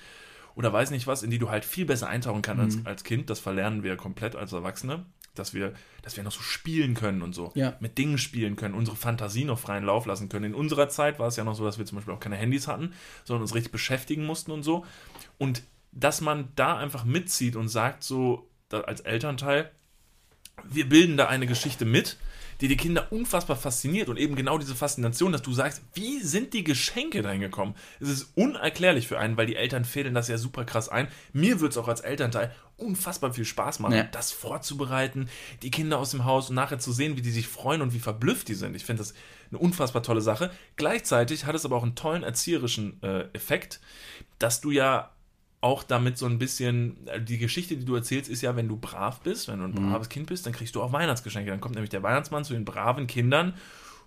oder weiß nicht was, in die du halt viel besser eintauchen kannst als, als Kind. Das verlernen wir komplett als Erwachsene, dass wir, dass wir noch so spielen können und so, Ja. mit Dingen spielen können, unsere Fantasie noch freien Lauf lassen können. In unserer Zeit war es ja noch so, dass wir zum Beispiel auch keine Handys hatten, sondern uns richtig beschäftigen mussten und so. Und dass man da einfach mitzieht und sagt so als Elternteil, wir bilden da eine Geschichte mit, die die Kinder unfassbar fasziniert und eben genau diese Faszination, dass du sagst, wie sind die Geschenke dahin gekommen? Es ist unerklärlich für einen, weil die Eltern fädeln das ja super krass ein. Mir wird es auch als Elternteil unfassbar viel Spaß machen, Ja. das vorzubereiten, die Kinder aus dem Haus und nachher zu sehen, wie die sich freuen und wie verblüfft die sind. Ich finde das eine unfassbar tolle Sache. Gleichzeitig hat es aber auch einen tollen erzieherischen äh, Effekt, dass du ja auch damit so ein bisschen, äh, die Geschichte, die du erzählst, ist ja, wenn du brav bist, wenn du ein braves Kind bist, dann kriegst du auch Weihnachtsgeschenke. Dann kommt nämlich der Weihnachtsmann zu den braven Kindern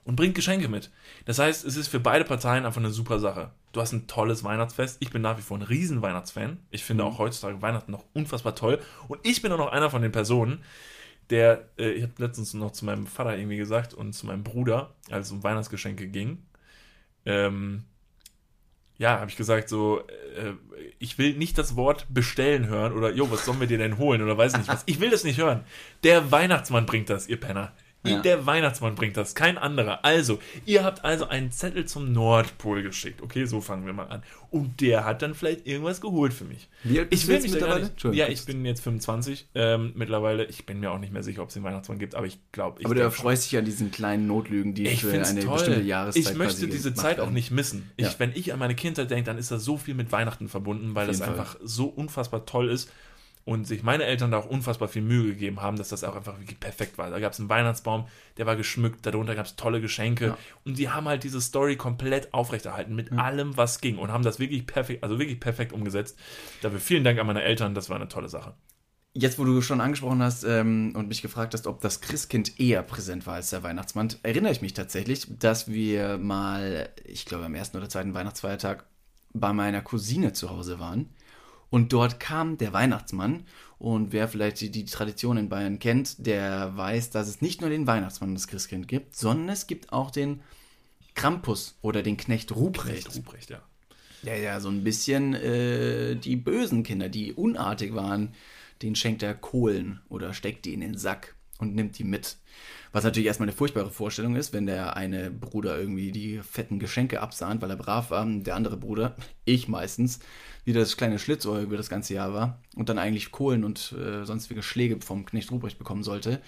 und bringt Geschenke mit. Das heißt, es ist für beide Parteien einfach eine super Sache. Du hast ein tolles Weihnachtsfest. Ich bin nach wie vor ein riesen Weihnachtsfan. Ich finde auch heutzutage Weihnachten noch unfassbar toll. Und ich bin auch noch einer von den Personen, der, äh, ich habe letztens noch zu meinem Vater irgendwie gesagt und zu meinem Bruder, als es um Weihnachtsgeschenke ging, ähm, ja, habe ich gesagt, so, äh, ich will nicht das Wort bestellen hören oder, jo, was sollen wir dir denn holen oder weiß nicht was. Ich will das nicht hören. Der Weihnachtsmann bringt das, ihr Penner. Ja. Der Weihnachtsmann bringt das, kein anderer. Also, ihr habt also einen Zettel zum Nordpol geschickt. Okay, so fangen wir mal an. Und der hat dann vielleicht irgendwas geholt für mich. Wie alt bist Ich will mich mittlerweile? nicht, ja, ich bin jetzt 25 ähm, mittlerweile. Ich bin mir auch nicht mehr sicher, ob es den Weihnachtsmann gibt, aber ich glaube, ich Aber du erfreust dich an diesen kleinen Notlügen, die Ich für eine toll. bestimmte Jahreszeit ich möchte diese Zeit auch nicht missen. Ja. Ich, wenn ich an meine Kindheit denke, dann ist da so viel mit Weihnachten verbunden, weil das einfach so unfassbar toll ist und sich meine Eltern da auch unfassbar viel Mühe gegeben haben, dass das auch einfach wirklich perfekt war. Da gab es einen Weihnachtsbaum, der war geschmückt, darunter gab es tolle Geschenke Ja. und die haben halt diese Story komplett aufrechterhalten mit allem, was ging und haben das wirklich perfekt, also wirklich perfekt umgesetzt. Dafür vielen Dank an meine Eltern, das war eine tolle Sache. Jetzt, wo du schon angesprochen hast ähm, und mich gefragt hast, ob das Christkind eher präsent war als der Weihnachtsmann, erinnere ich mich tatsächlich, dass wir mal, ich glaube am ersten oder zweiten Weihnachtsfeiertag bei meiner Cousine zu Hause waren. Und dort kam der Weihnachtsmann. Und wer vielleicht die, die Tradition in Bayern kennt, der weiß, dass es nicht nur den Weihnachtsmann und das Christkind gibt, sondern es gibt auch den Krampus oder den Knecht Ruprecht. Ruprecht, ja. Ja, ja, so ein bisschen äh, die bösen Kinder, die unartig waren, den schenkt er Kohlen oder steckt die in den Sack und nimmt die mit. Was natürlich erstmal eine furchtbare Vorstellung ist, wenn der eine Bruder irgendwie die fetten Geschenke absahnt, weil er brav war, der andere Bruder, ich meistens, wieder das kleine Schlitzohr über das ganze Jahr war und dann eigentlich Kohlen und äh, sonstige Schläge vom Knecht Ruprecht bekommen sollte,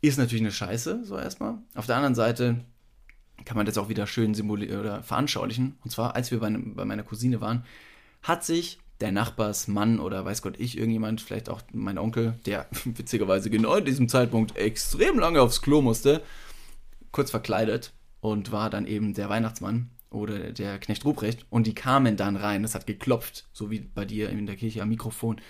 ist natürlich eine Scheiße, so erstmal. Auf der anderen Seite kann man das auch wieder schön symbolieren oder veranschaulichen. Und zwar, als wir bei, bei meiner Cousine waren, hat sich der Nachbarsmann oder weiß Gott ich, irgendjemand, vielleicht auch mein Onkel, der witzigerweise genau in diesem Zeitpunkt extrem lange aufs Klo musste, kurz verkleidet und war dann eben der Weihnachtsmann oder der Knecht Ruprecht und die kamen dann rein. Das hat geklopft, so wie bei dir in der Kirche am Mikrofon.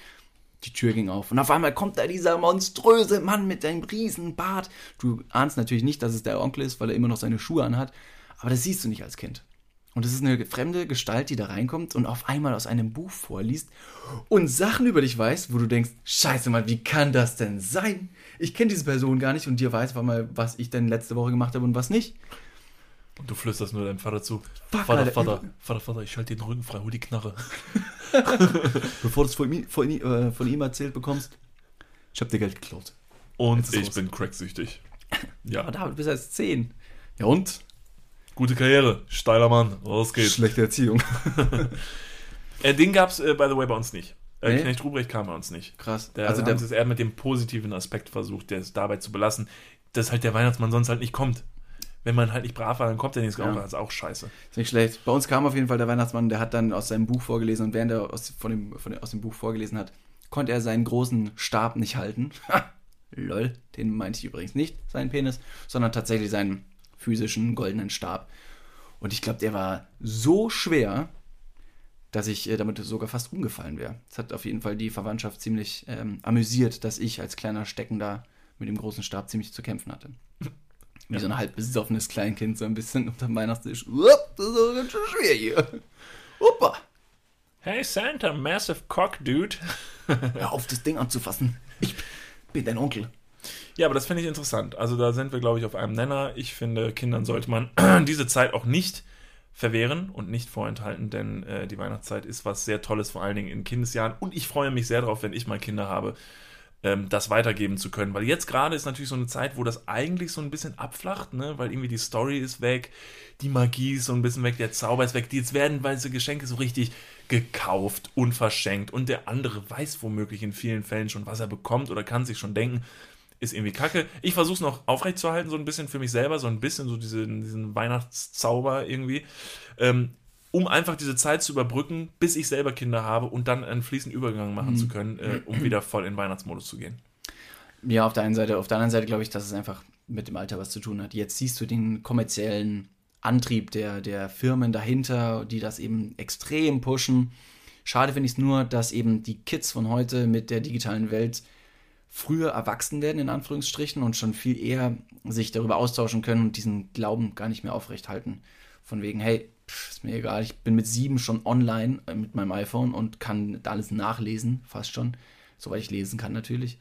Die Tür ging auf und auf einmal kommt da dieser monströse Mann mit seinem riesen Bart. Du ahnst natürlich nicht, dass es der Onkel ist, weil er immer noch seine Schuhe anhat, aber das siehst du nicht als Kind. Und es ist eine fremde Gestalt, die da reinkommt und auf einmal aus einem Buch vorliest und Sachen über dich weiß, wo du denkst, scheiße Mann, wie kann das denn sein? Ich kenne diese Person gar nicht und dir weiß mal, was ich denn letzte Woche gemacht habe und was nicht. Und du flüsterst nur deinem Vater zu. Fuck, Vater, Alter. Vater, Vater, Vater, ich halte den Rücken frei, hol die Knarre. Bevor du es von, ihm- von, äh, von ihm erzählt bekommst, ich hab dir Geld geklaut. Und ich raus. bin cracksüchtig. Ja, Ja, David, du bist erst 10. Ja und? gute Karriere, steiler Mann, los geht's. Schlechte Erziehung. Äh, den gab's, äh, by the way, bei uns nicht. Äh, Nee? Knecht Ruprecht kam bei uns nicht. Krass. Der, also also der, haben sie es eher mit dem positiven Aspekt versucht, der es dabei zu belassen, dass halt der Weihnachtsmann sonst halt nicht kommt. Wenn man halt nicht brav war, dann kommt der nicht. Ja. Das ist auch scheiße. ist nicht schlecht. Bei uns kam auf jeden Fall der Weihnachtsmann, der hat dann aus seinem Buch vorgelesen und während er aus, von dem, von aus dem Buch vorgelesen hat, konnte er seinen großen Stab nicht halten. Ha, Lol, den meinte ich übrigens nicht, seinen Penis, sondern tatsächlich seinen physischen goldenen Stab. Und ich glaube, der war so schwer, dass ich äh, damit sogar fast umgefallen wäre. Es hat auf jeden Fall die Verwandtschaft ziemlich ähm, amüsiert, dass ich als kleiner Stecken da mit dem großen Stab ziemlich zu kämpfen hatte. Wie Ja. so ein halb besoffenes Kleinkind, so ein bisschen unter dem Weihnachtstisch. Upp, das ist ganz schön schwer hier. Opa, Hey Santa, massive cock, dude. hör auf, das Ding anzufassen. Ich bin dein Onkel. Ja, aber das finde ich interessant. Also da sind wir, glaube ich, auf einem Nenner. Ich finde, Kindern sollte man diese Zeit auch nicht verwehren und nicht vorenthalten, denn äh, die Weihnachtszeit ist was sehr Tolles, vor allen Dingen in Kindesjahren. Und ich freue mich sehr darauf, wenn ich mal Kinder habe, ähm, das weitergeben zu können. Weil jetzt gerade ist natürlich so eine Zeit, wo das eigentlich so ein bisschen abflacht, ne? weil irgendwie die Story ist weg, die Magie ist so ein bisschen weg, der Zauber ist weg. Jetzt werden diese Geschenke so richtig gekauft und verschenkt und der andere weiß womöglich in vielen Fällen schon, was er bekommt oder kann sich schon denken, ist irgendwie kacke. Ich versuche es noch aufrechtzuerhalten, so ein bisschen für mich selber, so ein bisschen so diesen, diesen Weihnachtszauber irgendwie, ähm, um einfach diese Zeit zu überbrücken, bis ich selber Kinder habe und dann einen fließenden Übergang machen zu können, äh, um wieder voll in Weihnachtsmodus zu gehen. Ja, auf der einen Seite. Auf der anderen Seite glaube ich, dass es einfach mit dem Alter was zu tun hat. Jetzt siehst du den kommerziellen Antrieb der, der Firmen dahinter, die das eben extrem pushen. Schade finde ich es nur, dass eben die Kids von heute mit der digitalen Welt früher erwachsen werden, in Anführungsstrichen, und schon viel eher sich darüber austauschen können und diesen Glauben gar nicht mehr aufrechthalten. Von wegen, hey, ist mir egal, ich bin mit sieben schon online äh, mit meinem iPhone und kann da alles nachlesen, fast schon, soweit ich lesen kann natürlich.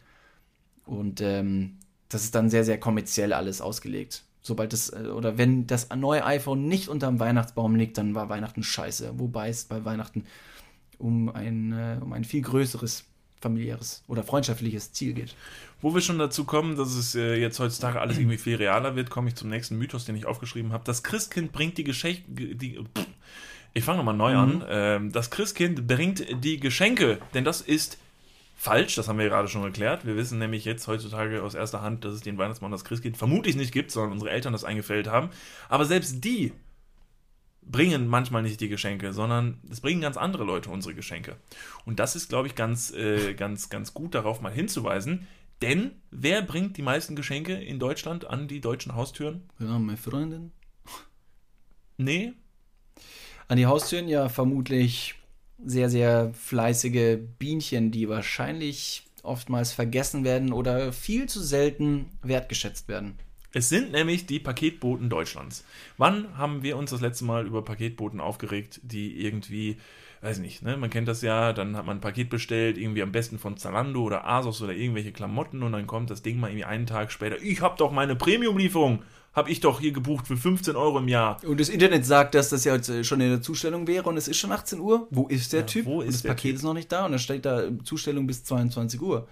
Und ähm, das ist dann sehr, sehr kommerziell alles ausgelegt. Sobald das, äh, oder wenn das neue iPhone nicht unterm Weihnachtsbaum liegt, dann war Weihnachten scheiße. Wobei es bei Weihnachten um ein, äh, um ein viel größeres familiäres oder freundschaftliches Ziel geht. Wo wir schon dazu kommen, dass es äh, jetzt heutzutage alles irgendwie viel realer wird, komme ich zum nächsten Mythos, den ich aufgeschrieben habe. Das Christkind bringt die pff, ich fange nochmal neu an. Ähm, das Christkind bringt die Geschenke, denn das ist falsch, das haben wir gerade schon erklärt. Wir wissen nämlich jetzt heutzutage aus erster Hand, dass es den Weihnachtsmann und das Christkind vermutlich nicht gibt, sondern unsere Eltern das eingefällt haben. Aber selbst die bringen manchmal nicht die Geschenke, sondern es bringen ganz andere Leute unsere Geschenke. Und das ist, glaube ich, ganz, äh, ganz, ganz gut darauf mal hinzuweisen. Denn wer bringt die meisten Geschenke in Deutschland an die deutschen Haustüren? Ja, meine Freundin. Nee, An die Haustüren ja vermutlich sehr, sehr fleißige Bienchen, die wahrscheinlich oftmals vergessen werden oder viel zu selten wertgeschätzt werden. Es sind nämlich die Paketboten Deutschlands. Wann haben wir uns das letzte Mal über Paketboten aufgeregt, die irgendwie, weiß nicht, ne, man kennt das ja, dann hat man ein Paket bestellt, irgendwie am besten von Zalando oder Asos oder irgendwelche Klamotten und dann kommt das Ding mal irgendwie einen Tag später, ich hab doch meine Premium-Lieferung, hab ich doch hier gebucht für 15 Euro im Jahr. Und das Internet sagt, dass das ja jetzt äh, schon in der Zustellung wäre und es ist schon 18 Uhr. Wo ist der Ja, Typ? wo und ist das der Paket Typ? ist noch nicht da und da steht da äh, Zustellung bis 22 Uhr.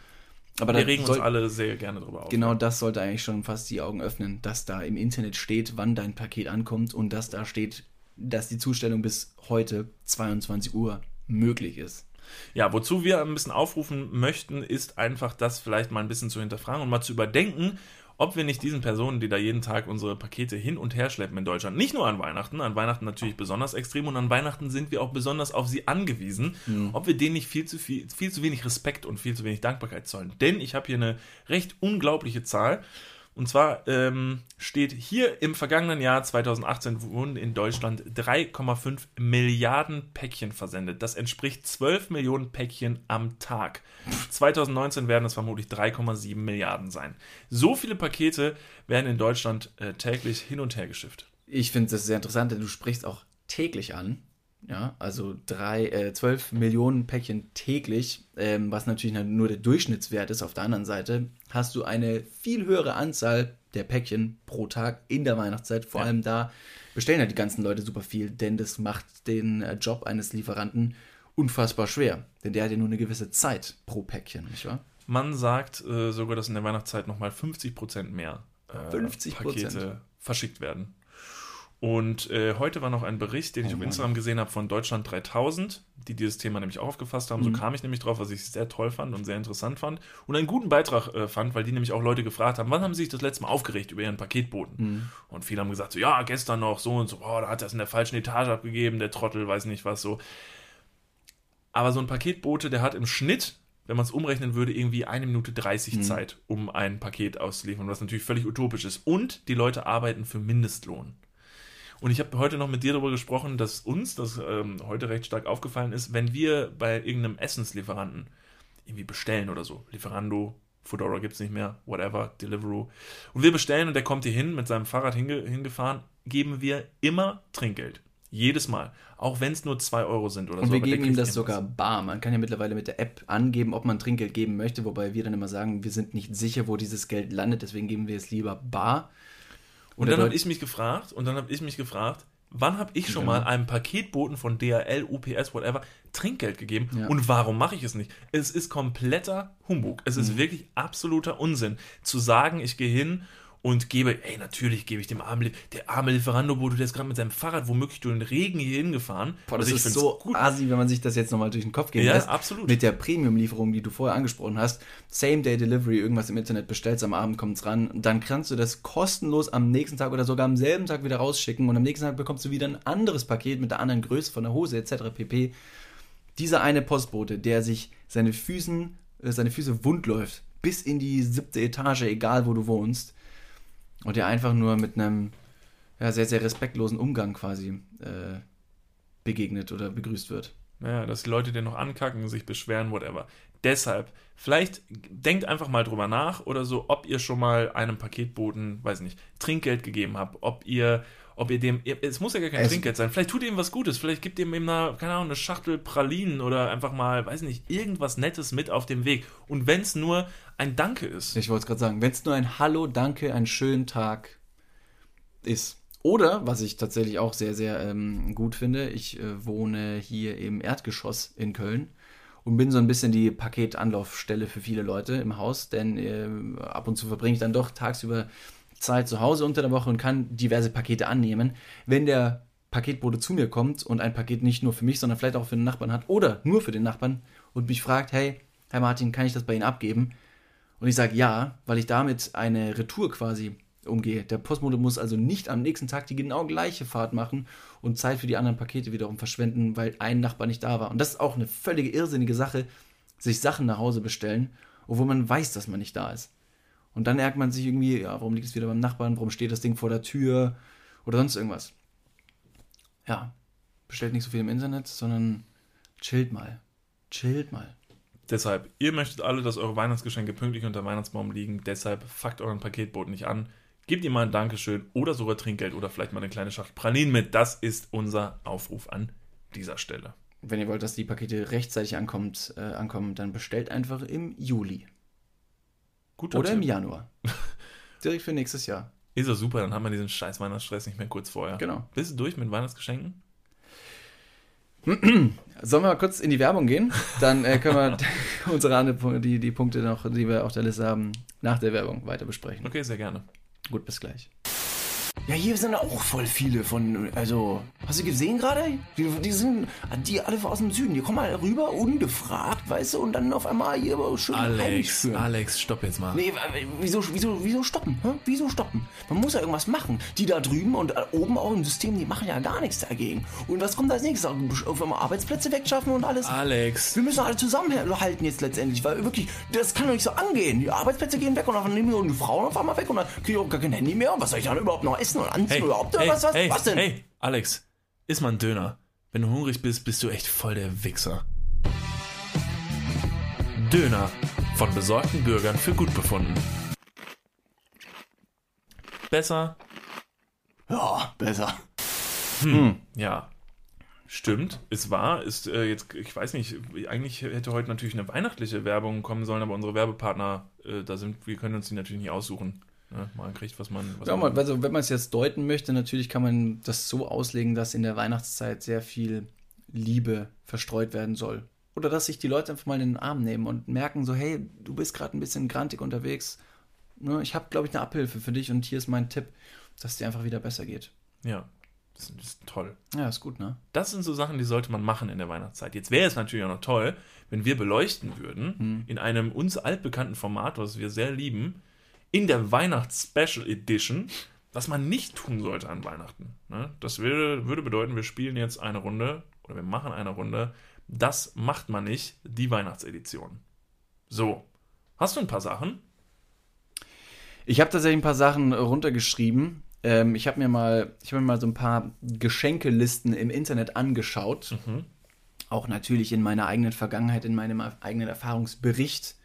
Aber Wir regen uns soll- alle sehr gerne drüber auf. Genau das sollte eigentlich schon fast die Augen öffnen, dass da im Internet steht, wann dein Paket ankommt und dass da steht, dass die Zustellung bis heute 22 Uhr möglich ist. Ja, wozu wir ein bisschen aufrufen möchten, ist einfach das vielleicht mal ein bisschen zu hinterfragen und mal zu überdenken, ob wir nicht diesen Personen, die da jeden Tag unsere Pakete hin und her schleppen in Deutschland, nicht nur an Weihnachten, an Weihnachten natürlich besonders extrem und an Weihnachten sind wir auch besonders auf sie angewiesen, mhm. ob wir denen nicht viel zu viel, viel zu wenig Respekt und viel zu wenig Dankbarkeit zollen. Denn ich habe hier eine recht unglaubliche Zahl. Und zwar ähm, steht hier im vergangenen Jahr 2018 wurden in Deutschland 3,5 Milliarden Päckchen versendet. Das entspricht 12 Millionen Päckchen am Tag. 2019 werden es vermutlich 3,7 Milliarden sein. So viele Pakete werden in Deutschland äh, täglich hin und her geschifft. Ich finde das sehr interessant, denn du sprichst auch täglich an. Ja, also drei, äh, 12 Millionen Päckchen täglich, ähm, was natürlich nur der Durchschnittswert ist. Auf der anderen Seite hast du eine viel höhere Anzahl der Päckchen pro Tag in der Weihnachtszeit. Vor ja. allem da bestellen ja die ganzen Leute super viel, denn das macht den äh, Job eines Lieferanten unfassbar schwer. Denn der hat ja nur eine gewisse Zeit pro Päckchen, nicht wahr? Man sagt äh, sogar, dass in der Weihnachtszeit nochmal 50% mehr äh, 50%. Pakete verschickt werden. Und äh, heute war noch ein Bericht, den ich oh, auf Instagram gesehen habe von Deutschland 3000, die dieses Thema nämlich auch aufgefasst haben. Mhm. So kam ich nämlich drauf, was ich sehr toll fand und sehr interessant fand. Und einen guten Beitrag äh, fand, weil die nämlich auch Leute gefragt haben, wann haben sie sich das letzte Mal aufgeregt über ihren Paketboten? Mhm. Und viele haben gesagt, so, ja, gestern noch so und so, boah, da hat er es in der falschen Etage abgegeben, der Trottel, weiß nicht was so. Aber so ein Paketbote, der hat im Schnitt wenn man es umrechnen würde, irgendwie eine Minute 30 mhm. Zeit, um ein Paket auszuliefern, was natürlich völlig utopisch ist. Und die Leute arbeiten für Mindestlohn. Und ich habe heute noch mit dir darüber gesprochen, dass uns das ähm, heute recht stark aufgefallen ist, wenn wir bei irgendeinem Essenslieferanten irgendwie bestellen oder so, Lieferando, Foodora gibt es nicht mehr, whatever, Deliveroo, und wir bestellen und der kommt hier hin mit seinem Fahrrad hinge hingefahren, geben wir immer Trinkgeld. Jedes Mal. Auch wenn es nur 2 Euro sind oder und so. Und wir geben ihm das sogar bar. Man kann ja mittlerweile mit der App angeben, ob man Trinkgeld geben möchte, wobei wir dann immer sagen, wir sind nicht sicher, wo dieses Geld landet, deswegen geben wir es lieber bar. Und dann habe ich mich gefragt, und dann habe ich mich gefragt, wann habe ich schon ja. mal einem Paketboten von DHL, UPS, whatever, Trinkgeld gegeben ja. und warum mache ich es nicht? Es ist kompletter Humbug. Es ist mhm. wirklich absoluter Unsinn zu sagen, ich gehe hin und gebe, ey, natürlich gebe ich dem armen, der arme Lieferando-Bote, der ist gerade mit seinem Fahrrad womöglich durch den Regen hier hingefahren. Boah, das also ist so gut. asi, wenn man sich das jetzt nochmal durch den Kopf geht. Ja, lässt. absolut. Mit der Premium-Lieferung, die du vorher angesprochen hast, Same-Day-Delivery, irgendwas im Internet bestellst, am Abend kommt es ran, dann kannst du das kostenlos am nächsten Tag oder sogar am selben Tag wieder rausschicken und am nächsten Tag bekommst du wieder ein anderes Paket mit der anderen Größe von der Hose etc. pp. Dieser eine Postbote, der sich seine Füßen, äh, seine Füße wund läuft, bis in die siebte Etage, egal wo du wohnst, und der einfach nur mit einem ja, sehr, sehr respektlosen Umgang quasi äh, begegnet oder begrüßt wird. Naja, dass die Leute den noch ankacken, sich beschweren, whatever. Deshalb, vielleicht denkt einfach mal drüber nach oder so, ob ihr schon mal einem Paketboten, weiß nicht, Trinkgeld gegeben habt, ob ihr ob ihr dem, es muss ja gar kein es Trinkgeld sein, vielleicht tut ihr ihm was Gutes, vielleicht gibt ihr ihm eine, keine Ahnung, eine Schachtel Pralinen oder einfach mal, weiß nicht, irgendwas Nettes mit auf dem Weg. Und wenn es nur ein Danke ist. Ich wollte es gerade sagen, wenn es nur ein Hallo, Danke, einen schönen Tag ist. Oder, was ich tatsächlich auch sehr, sehr ähm, gut finde, ich äh, wohne hier im Erdgeschoss in Köln und bin so ein bisschen die Paketanlaufstelle für viele Leute im Haus, denn äh, ab und zu verbringe ich dann doch tagsüber Zeit zu Hause unter der Woche und kann diverse Pakete annehmen. Wenn der Paketbote zu mir kommt und ein Paket nicht nur für mich, sondern vielleicht auch für den Nachbarn hat oder nur für den Nachbarn und mich fragt, hey, Herr Martin, kann ich das bei Ihnen abgeben? Und ich sage ja, weil ich damit eine Retour quasi umgehe. Der Postbote muss also nicht am nächsten Tag die genau gleiche Fahrt machen und Zeit für die anderen Pakete wiederum verschwenden, weil ein Nachbar nicht da war. Und das ist auch eine völlige irrsinnige Sache, sich Sachen nach Hause bestellen, obwohl man weiß, dass man nicht da ist. Und dann ärgert man sich irgendwie, ja, warum liegt es wieder beim Nachbarn, warum steht das Ding vor der Tür oder sonst irgendwas. Ja, bestellt nicht so viel im Internet, sondern chillt mal. Chillt mal. Deshalb, ihr möchtet alle, dass eure Weihnachtsgeschenke pünktlich unter Weihnachtsbaum liegen. Deshalb fuckt euren Paketboten nicht an. Gebt ihr mal ein Dankeschön oder sogar Trinkgeld oder vielleicht mal eine kleine Schachtel Pralinen mit. Das ist unser Aufruf an dieser Stelle. Wenn ihr wollt, dass die Pakete rechtzeitig ankommt, äh, ankommen, dann bestellt einfach im Juli. Guter Oder Tipp. im Januar. Direkt für nächstes Jahr. Ist ja super, dann haben wir diesen scheiß Weihnachtsstress nicht mehr kurz vorher. Genau. Bist du durch mit Weihnachtsgeschenken? Sollen wir mal kurz in die Werbung gehen? Dann äh, können wir unsere anderen, die, die Punkte noch, die wir auf der Liste haben, nach der Werbung weiter besprechen. Okay, sehr gerne. Gut, bis gleich. Ja, hier sind auch voll viele von, also, hast du gesehen gerade? Die, die sind, die alle aus dem Süden, die kommen mal rüber ungefragt, weißt du, und dann auf einmal hier schön Alex, Alex, stopp jetzt mal. Nee, wieso, wieso, wieso stoppen? Hä? Wieso stoppen? Man muss ja irgendwas machen. Die da drüben und oben auch im System, die machen ja gar nichts dagegen. Und was kommt als nächstes? Auf einmal Arbeitsplätze wegschaffen und alles? Alex. Wir müssen alle zusammenhalten jetzt letztendlich, weil wirklich, das kann doch nicht so angehen. Die Arbeitsplätze gehen weg und dann nehmen wir die Frauen auf einmal weg und dann kriege ich auch gar kein Handy mehr. Und was soll ich dann überhaupt noch essen? und anziehen hey, überhaupt hey, was, was, hey, was denn? Hey, Alex, iss mal einen Döner. Wenn du hungrig bist, bist du echt voll der Wichser. Döner von besorgten Bürgern für gut befunden. Besser? Ja, besser. Hm. hm. Ja, Stimmt, es war, ist äh, jetzt, ich weiß nicht, eigentlich hätte heute natürlich eine weihnachtliche Werbung kommen sollen, aber unsere Werbepartner, äh, da sind, wir können uns die natürlich nicht aussuchen. Ne? Man kriegt, was man. Was ja, man also wenn man es jetzt deuten möchte, natürlich kann man das so auslegen, dass in der Weihnachtszeit sehr viel Liebe verstreut werden soll. Oder dass sich die Leute einfach mal in den Arm nehmen und merken, so, hey, du bist gerade ein bisschen grantig unterwegs. Ne, ich habe, glaube ich, eine Abhilfe für dich und hier ist mein Tipp, dass es dir einfach wieder besser geht. Ja, das ist, toll. Ja, ist gut, ne? Das sind so Sachen, die sollte man machen in der Weihnachtszeit. Jetzt wäre es natürlich auch noch toll, wenn wir beleuchten würden, hm. in einem uns altbekannten Format, was wir sehr lieben, in der Weihnachts-Special Edition, was man nicht tun sollte an Weihnachten. Ne? Das würde, würde bedeuten, wir spielen jetzt eine Runde oder wir machen eine Runde. Das macht man nicht, die Weihnachtsedition. So. Hast du ein paar Sachen? Ich habe tatsächlich ein paar Sachen runtergeschrieben. Ähm, ich habe mir mal, ich habe mir mal so ein paar Geschenkelisten im Internet angeschaut. Mhm. Auch natürlich in meiner eigenen Vergangenheit, in meinem eigenen Erfahrungsbericht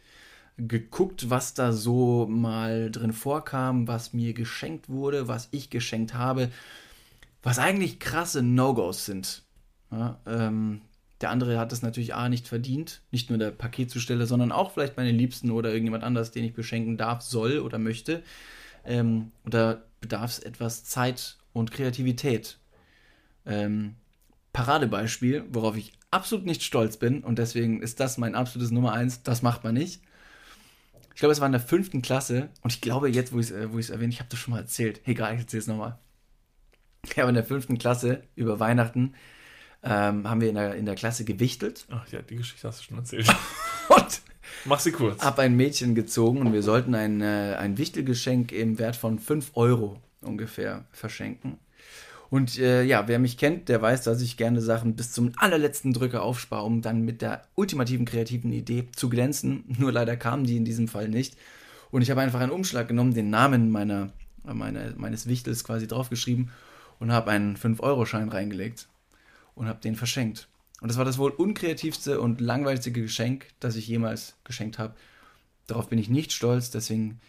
geguckt, was da so mal drin vorkam, was mir geschenkt wurde, was ich geschenkt habe, was eigentlich krasse No-Gos sind. Ja, ähm, der andere hat es natürlich A nicht verdient, nicht nur der Paketzusteller, sondern auch vielleicht meine Liebsten oder irgendjemand anders, den ich beschenken darf, soll oder möchte. Ähm, und da bedarf es etwas Zeit und Kreativität. Ähm, Paradebeispiel, worauf ich absolut nicht stolz bin und deswegen ist das mein absolutes Nummer eins, das macht man nicht ich glaube, es war in der fünften Klasse und ich glaube jetzt, wo ich es äh, erwähne, ich habe das schon mal erzählt. Egal, ich erzähle es nochmal. Ich habe in der fünften Klasse über Weihnachten ähm, haben wir in der, in der Klasse gewichtelt. Ach ja, die Geschichte hast du schon erzählt. und mach sie kurz. Hab ein Mädchen gezogen und wir sollten ein, äh, ein Wichtelgeschenk im Wert von 5 Euro ungefähr verschenken. Und äh, ja, wer mich kennt, der weiß, dass ich gerne Sachen bis zum allerletzten Drücker aufspare, um dann mit der ultimativen kreativen Idee zu glänzen. Nur leider kamen die in diesem Fall nicht. Und ich habe einfach einen Umschlag genommen, den Namen meiner, meine, meines Wichtels quasi draufgeschrieben und habe einen 5-Euro-Schein reingelegt und habe den verschenkt. Und das war das wohl unkreativste und langweiligste Geschenk, das ich jemals geschenkt habe. Darauf bin ich nicht stolz, deswegen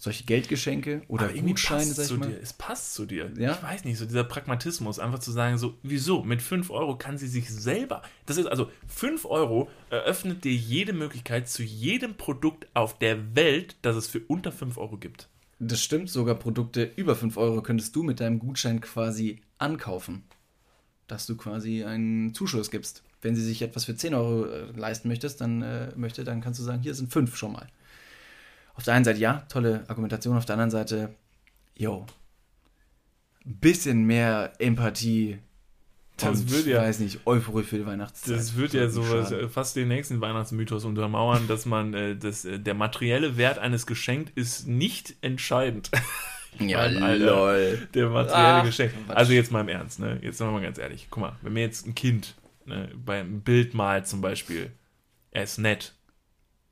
solche Geldgeschenke oder Gutscheine, sag ich mal. Dir. Es passt zu dir. Ja? Ich weiß nicht, so dieser Pragmatismus, einfach zu sagen, so, wieso? Mit 5 Euro kann sie sich selber. Das ist also 5 Euro eröffnet dir jede Möglichkeit zu jedem Produkt auf der Welt, das es für unter 5 Euro gibt. Das stimmt, sogar Produkte über 5 Euro könntest du mit deinem Gutschein quasi ankaufen. Dass du quasi einen Zuschuss gibst. Wenn sie sich etwas für 10 Euro äh, leisten möchtest, dann äh, möchte, dann kannst du sagen, hier sind 5 schon mal auf der einen Seite ja, tolle Argumentation, auf der anderen Seite, yo, ein bisschen mehr Empathie. Das und, wird ja, weiß nicht, Euphorie für die Weihnachtszeit. Das wird ja so fast den nächsten Weihnachtsmythos untermauern, dass man, äh, das, äh, der materielle Wert eines Geschenks ist nicht entscheidend. Ja, Alter, lol. Der materielle ah, Geschenk. Also jetzt mal im Ernst, ne? Jetzt sagen wir mal ganz ehrlich. Guck mal, wenn mir jetzt ein Kind ne, beim Bild malt zum Beispiel, er ist nett,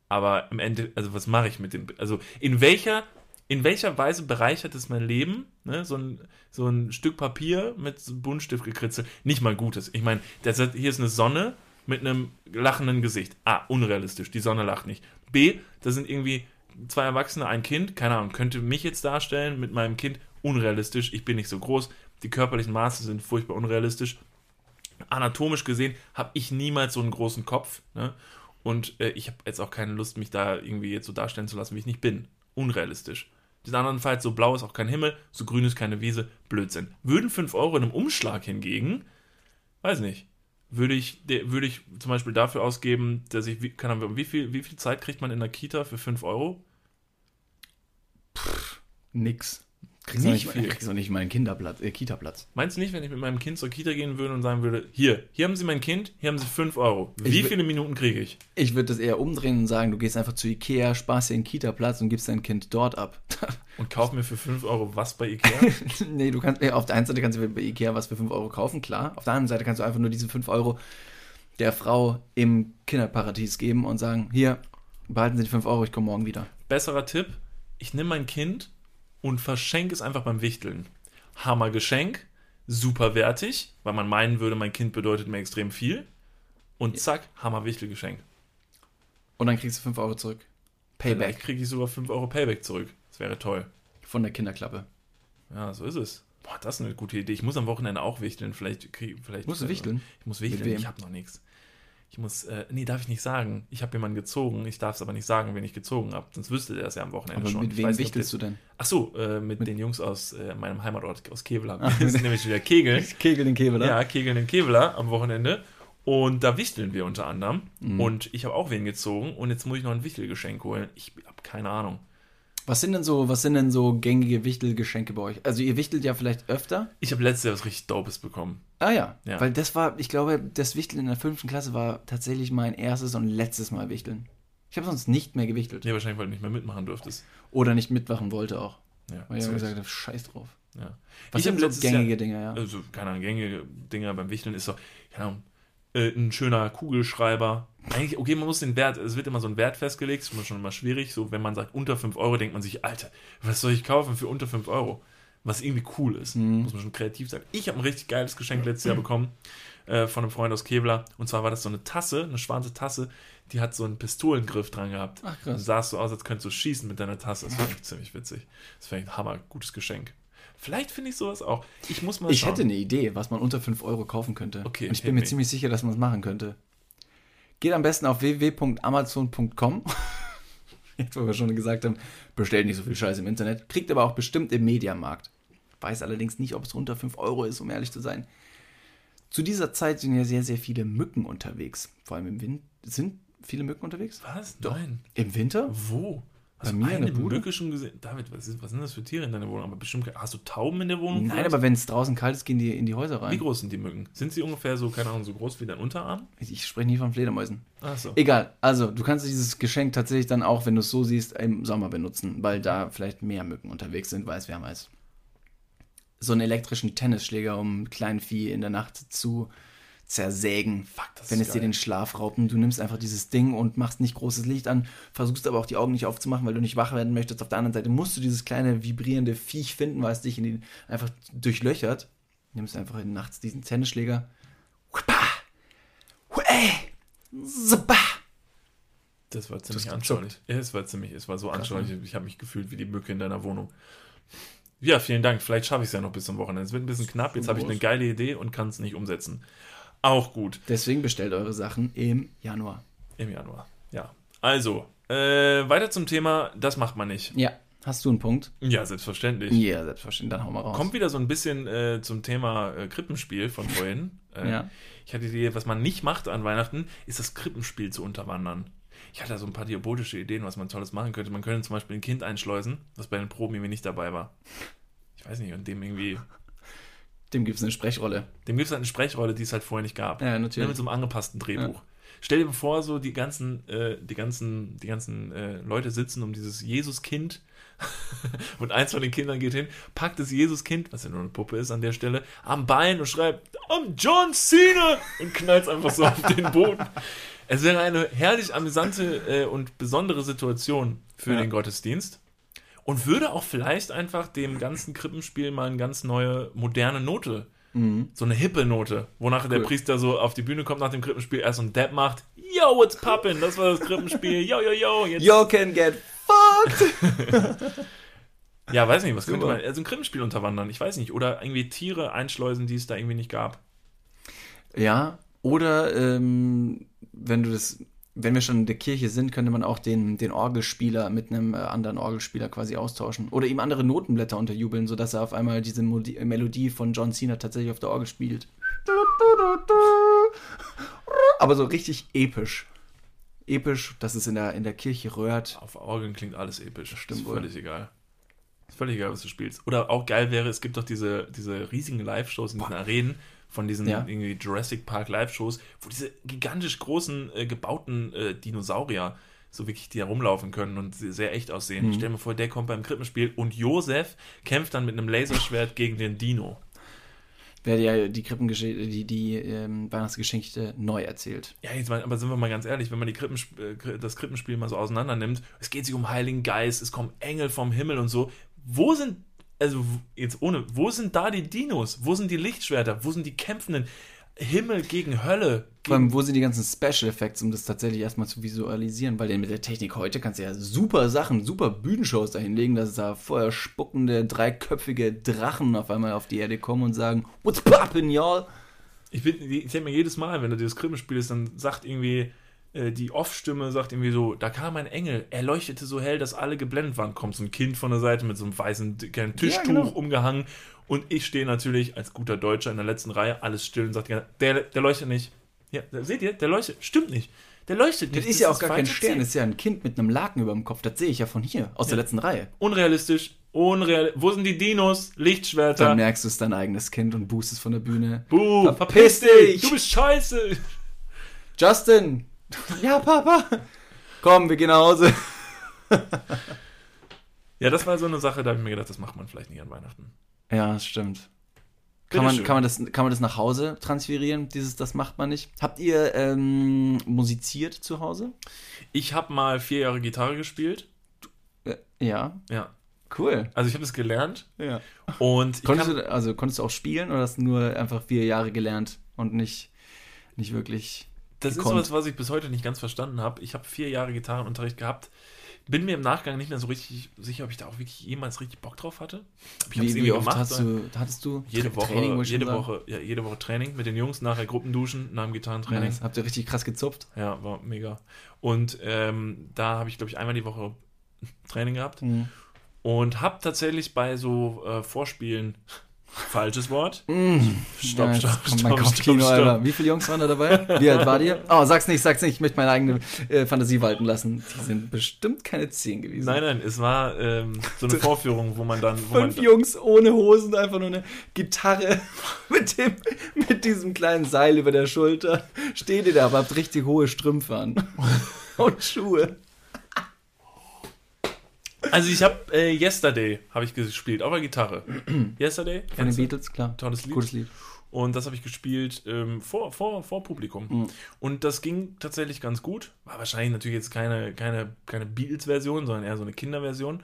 aber im Ende, also was mache ich mit dem? Also in welcher, in welcher Weise bereichert es mein Leben? Ne? So, ein, so ein Stück Papier mit Buntstift gekritzelt. Nicht mal Gutes. Ich meine, hier ist eine Sonne mit einem lachenden Gesicht. A, unrealistisch. Die Sonne lacht nicht. B, da sind irgendwie zwei Erwachsene, ein Kind. Keine Ahnung, könnte mich jetzt darstellen mit meinem Kind. Unrealistisch. Ich bin nicht so groß. Die körperlichen Maße sind furchtbar unrealistisch. Anatomisch gesehen habe ich niemals so einen großen Kopf. Ne? Und äh, ich habe jetzt auch keine Lust, mich da irgendwie jetzt so darstellen zu lassen, wie ich nicht bin. Unrealistisch. Den anderen Fall, so blau ist auch kein Himmel, so grün ist keine Wiese, Blödsinn. Würden 5 Euro in einem Umschlag hingegen, weiß nicht, würde ich, würde ich zum Beispiel dafür ausgeben, dass ich, keine Ahnung, wie viel, wie viel Zeit kriegt man in der Kita für 5 Euro? Pff, nix. Kriegst du Nicht viel. kriegst du nicht mal einen Kinderplatz, äh, Kita-Platz. Meinst du nicht, wenn ich mit meinem Kind zur Kita gehen würde und sagen würde, hier, hier haben Sie mein Kind, hier haben Sie 5 Euro. Wie Ich viele Minuten kriege ich? Ich würde das eher umdrehen und sagen, du gehst einfach zu Ikea, sparst dir einen Kita-Platz und gibst dein Kind dort ab. Und kauf mir für 5 Euro was bei Ikea? nee, du kannst, äh, auf der einen Seite kannst du bei Ikea was für 5 Euro kaufen, klar. Auf der anderen Seite kannst du einfach nur diese 5 Euro der Frau im Kinderparadies geben und sagen, hier, behalten Sie die 5 Euro, ich komme morgen wieder. Besserer Tipp, ich nehme mein Kind und verschenke es einfach beim Wichteln. Hammer Geschenk, super wertig, weil man meinen würde, mein Kind bedeutet mir extrem viel. Und zack, Hammer Wichtelgeschenk. Und dann kriegst du 5 Euro zurück. Vielleicht Payback kriege ich sogar 5 Euro Payback zurück. Das wäre toll. von der Kinderklappe. Ja, so ist es. Boah, das ist eine gute Idee. Ich muss am Wochenende auch wichteln. Vielleicht krieg, vielleicht. Musst du wichteln? Ich muss wichteln. Ich habe noch nichts. Ich muss, äh, nee, darf ich nicht sagen. Ich habe jemanden gezogen. Ich darf es aber nicht sagen, wen ich gezogen habe. Sonst wüsste der es ja am Wochenende Aber schon. mit wem wichtelst du denn? Ach so, äh, mit, den Jungs aus äh, meinem Heimatort, aus Kevlar. Ach, Das ist mit- nämlich wieder Kegel. Kegel den Kebel, Ja, Kegeln in Kevlar am Wochenende. Und da wichteln wir unter anderem. Mhm. Und ich habe auch wen gezogen. Und jetzt muss ich noch ein Wichtelgeschenk holen. Ich habe keine Ahnung. Was sind denn so, was sind denn so gängige Wichtelgeschenke bei euch? Also ihr wichtelt ja vielleicht öfter. Ich habe letztes Jahr was richtig Dopes bekommen. Ah ja, Ja. weil das war, ich glaube, das Wichteln in der fünften Klasse war tatsächlich mein erstes und letztes Mal Wichteln. Ich habe sonst nicht mehr gewichtelt. Nee, wahrscheinlich, weil du nicht mehr mitmachen durftest. Oder nicht mitmachen wollte auch. Ja, Weil ich gesagt habe, scheiß drauf. Ja. Was Ich sind so gängige Jahr- Dinge, ja? Also, keine Ahnung, gängige Dinger beim Wichteln ist so, keine Ahnung, äh, ein schöner Kugelschreiber. Eigentlich, okay, man muss den Wert, es wird immer so ein Wert festgelegt, ist immer schon immer schwierig. So, wenn man sagt unter 5 Euro, denkt man sich, Alter, was soll ich kaufen für unter 5 Euro? Was irgendwie cool ist. Mhm. Muss man schon kreativ sein. Ich habe ein richtig geiles Geschenk letztes Jahr bekommen äh, von einem Freund aus Kevlar. Und zwar war das so eine Tasse, eine schwarze Tasse, die hat so einen Pistolengriff dran gehabt. Ach, Und krass. sah so aus, als könntest du schießen mit deiner Tasse. Das ich ziemlich witzig. Das ich ein hammer gutes Geschenk. Vielleicht finde ich sowas auch. Ich muss mal Ich schauen. hätte eine Idee, was man unter 5 Euro kaufen könnte. Okay, Und ich bin mir me. ziemlich sicher, dass man es machen könnte. Geht am besten auf www.amazon.com. Jetzt, wo wir schon gesagt haben, bestellt nicht so viel Scheiß im Internet. Kriegt aber auch bestimmt im Mediamarkt. Weiß allerdings nicht, ob es unter 5 Euro ist, um ehrlich zu sein. Zu dieser Zeit sind ja sehr, sehr viele Mücken unterwegs. Vor allem im Winter. Sind viele Mücken unterwegs? Was? Doch. Nein. Im Winter? Wo? Hast Bei du mir in eine der Bude? Mücke schon gesehen? David, was, ist, was sind das für Tiere in deiner Wohnung? Aber bestimmt, hast du Tauben in der Wohnung? Nein, aber wenn es draußen kalt ist, gehen die in die Häuser Wie rein. groß sind die Mücken? Sind sie ungefähr so, keine Ahnung, so groß wie dein Unterarm? Ich spreche nie von Fledermäusen. Achso. Egal, also du kannst dieses Geschenk tatsächlich dann auch, wenn du es so siehst, im Sommer benutzen, weil da vielleicht mehr Mücken unterwegs sind, weil es wärmer ist. So einen elektrischen Tennisschläger, um Kleinvieh in der Nacht zu zersägen, Fuck, das wenn es dir geil. den Schlaf raubt. Und du nimmst einfach dieses Ding und machst nicht großes Licht an, versuchst aber auch die Augen nicht aufzumachen, weil du nicht wach werden möchtest. Auf der anderen Seite musst du dieses kleine vibrierende Viech finden, weil es dich in die, einfach durchlöchert. Nimmst einfach nachts diesen Tennisschläger. Das war ziemlich Das anschaulich. Ja, es war ziemlich, es war so anschaulich. Ich habe mich gefühlt wie die Mücke in deiner Wohnung. Ja, vielen Dank. Vielleicht schaffe ich es ja noch bis zum Wochenende. Es wird ein bisschen knapp. Jetzt habe ich eine geile Idee und kann es nicht umsetzen. Auch gut. Deswegen bestellt eure Sachen im Januar. Im Januar. Ja. Also, äh, weiter zum Thema, das macht man nicht. Ja. Hast du einen Punkt? Ja, selbstverständlich. Ja, selbstverständlich. Dann hau mal raus. Kommt wieder so ein bisschen äh, zum Thema äh, Krippenspiel von vorhin. Äh, Ja. Ich hatte die Idee, was man nicht macht an Weihnachten, ist das Krippenspiel zu unterwandern. Ich hatte da so ein paar diabolische Ideen, was man Tolles machen könnte. Man könnte zum Beispiel ein Kind einschleusen, das bei den Proben irgendwie nicht dabei war. Ich weiß nicht, und dem irgendwie. Dem gibt es eine Sprechrolle. Dem gibt es halt eine Sprechrolle, die es halt vorher nicht gab. Ja, natürlich. mit so einem angepassten Drehbuch. Stell dir vor, so die ganzen, äh, die ganzen, die ganzen äh, Leute sitzen um dieses Jesuskind und eins von den Kindern geht hin, packt das Jesuskind, was ja nur eine Puppe ist an der Stelle, am Bein und schreibt, I'm John Cena und knallt einfach so auf den Boden. Es wäre eine herrlich amüsante äh, und besondere Situation für Ja. den Gottesdienst und würde auch vielleicht einfach dem ganzen Krippenspiel mal eine ganz neue, moderne Note Mhm. so eine hippe Note, wonach der Cool. Priester so auf die Bühne kommt nach dem Krippenspiel, erst so ein Depp macht, yo, what's poppin', das war das Krippenspiel, yo, yo, yo, jetzt. You can get fucked! Ja, weiß nicht, was könnte man, also ein Krippenspiel unterwandern, ich weiß nicht, oder irgendwie Tiere einschleusen, die es da irgendwie nicht gab. ja, oder ähm, wenn du das, wenn wir schon in der Kirche sind, könnte man auch den, den Orgelspieler mit einem äh, anderen Orgelspieler quasi austauschen. Oder ihm andere Notenblätter unterjubeln, sodass er auf einmal diese Modi Melodie von John Cena tatsächlich auf der Orgel spielt. Aber so richtig episch. Episch, dass es in der, in der Kirche röhrt. Auf Orgeln klingt alles episch, stimmt ist völlig egal. Ist völlig egal, was du spielst. Oder auch geil wäre, es gibt doch diese, diese riesigen Live-Shows in diesen Arenen von diesen Ja. irgendwie Jurassic Park Live-Shows, wo diese gigantisch großen, äh, gebauten äh, Dinosaurier so wirklich die herumlaufen können und se- sehr echt aussehen. Mhm. Stell dir mal vor, der kommt beim Krippenspiel und Josef kämpft dann mit einem Laserschwert gegen den Dino. Wer ja die Krippengeschichte, die, die ähm, Weihnachtsgeschichte neu erzählt. Ja, jetzt mal, aber sind wir mal ganz ehrlich, wenn man die Krippensp äh, das Krippenspiel mal so auseinander nimmt, es geht sich um Heiligen Geist, es kommen Engel vom Himmel und so. Wo sind, also jetzt ohne, wo sind da die Dinos? Wo sind die Lichtschwerter? Wo sind die kämpfenden Himmel gegen Hölle? Vor allem, wo sind die ganzen Special Effects, um das tatsächlich erstmal zu visualisieren? Weil mit der Technik heute kannst du ja super Sachen, super Bühnenshows dahinlegen, dass da vorher spuckende, dreiköpfige Drachen auf einmal auf die Erde kommen und sagen, What's poppin', y'all? Ich, bin- ich denke mir jedes Mal, wenn du dieses Krippenspiel ist, dann sagt irgendwie äh, die Off-Stimme, sagt irgendwie so, da kam ein Engel, er leuchtete so hell, dass alle geblendet waren. Kommt so ein Kind von der Seite mit so einem weißen Tischtuch genau. umgehangen und ich stehe natürlich als guter Deutscher in der letzten Reihe, alles still und sagt, der, der leuchtet nicht. Ja, seht ihr, der leuchtet, stimmt nicht. Der leuchtet Das nicht. ist ja auch gar kein Stern, Ziel. das ist ja ein Kind mit einem Laken über dem Kopf. Das sehe ich ja von hier, aus der letzten Reihe. Unrealistisch, unreal. Wo sind die Dinos? Lichtschwerter. Dann merkst du, es ist dein eigenes Kind und boostest von der Bühne. Buh, Verpiss dich! Du bist scheiße! Justin! Ja, Papa! Komm, wir gehen nach Hause. Ja, das war so eine Sache, da habe ich mir gedacht, das macht man vielleicht nicht an Weihnachten. Ja, das stimmt. Kann man, kann, man das, kann man das nach Hause transferieren? Dieses, das macht man nicht. Habt ihr ähm, musiziert zu Hause? Ich habe mal vier Jahre Gitarre gespielt. Äh, ja, Ja. cool. Also ich habe das gelernt Ja. und Konntest kann, du, also konntest du auch spielen oder hast du nur einfach vier Jahre gelernt und nicht, nicht wirklich. Das ist gekonnt? was, was ich bis heute nicht ganz verstanden habe. Ich habe vier Jahre Gitarrenunterricht gehabt. Bin mir im Nachgang nicht mehr so richtig sicher, ob ich da auch wirklich jemals richtig Bock drauf hatte. Wie, wie oft gemacht, hast du, hattest du jede Tra- Woche, Training, jede? Woche, ja, jede Woche Training mit den Jungs, nachher Gruppenduschen, nach dem Gitarrentraining. Nice. Habt ihr richtig krass gezupft? Ja, war mega. Und ähm, da habe ich, glaube ich, einmal die Woche Training gehabt und habe tatsächlich bei so äh, Vorspielen, falsches Wort, Stopp, Ja, stopp, stopp, mein stopp, Kopfkino, stopp. Alter. Wie viele Jungs waren da dabei? Wie alt war ihr? Oh, sag's nicht, sag's nicht. Ich möchte meine eigene äh, Fantasie walten lassen. Die sind bestimmt keine 10 gewesen. Nein, nein, es war ähm, so eine Vorführung, wo man dann. Wo man, Fünf Jungs ohne Hosen, einfach nur eine Gitarre mit, dem, mit diesem kleinen Seil über der Schulter. Steht ihr da, aber habt richtig hohe Strümpfe an. Und Schuhe. Also ich habe äh, Yesterday habe ich gespielt, auf der Gitarre. Yesterday, Von den? Beatles, klar. Tolles Lied. Gutes Lied. Und das habe ich gespielt ähm, vor, vor, vor Publikum. Mhm. Und das ging tatsächlich ganz gut. War wahrscheinlich natürlich jetzt keine, keine, keine Beatles-Version, sondern eher so eine Kinderversion.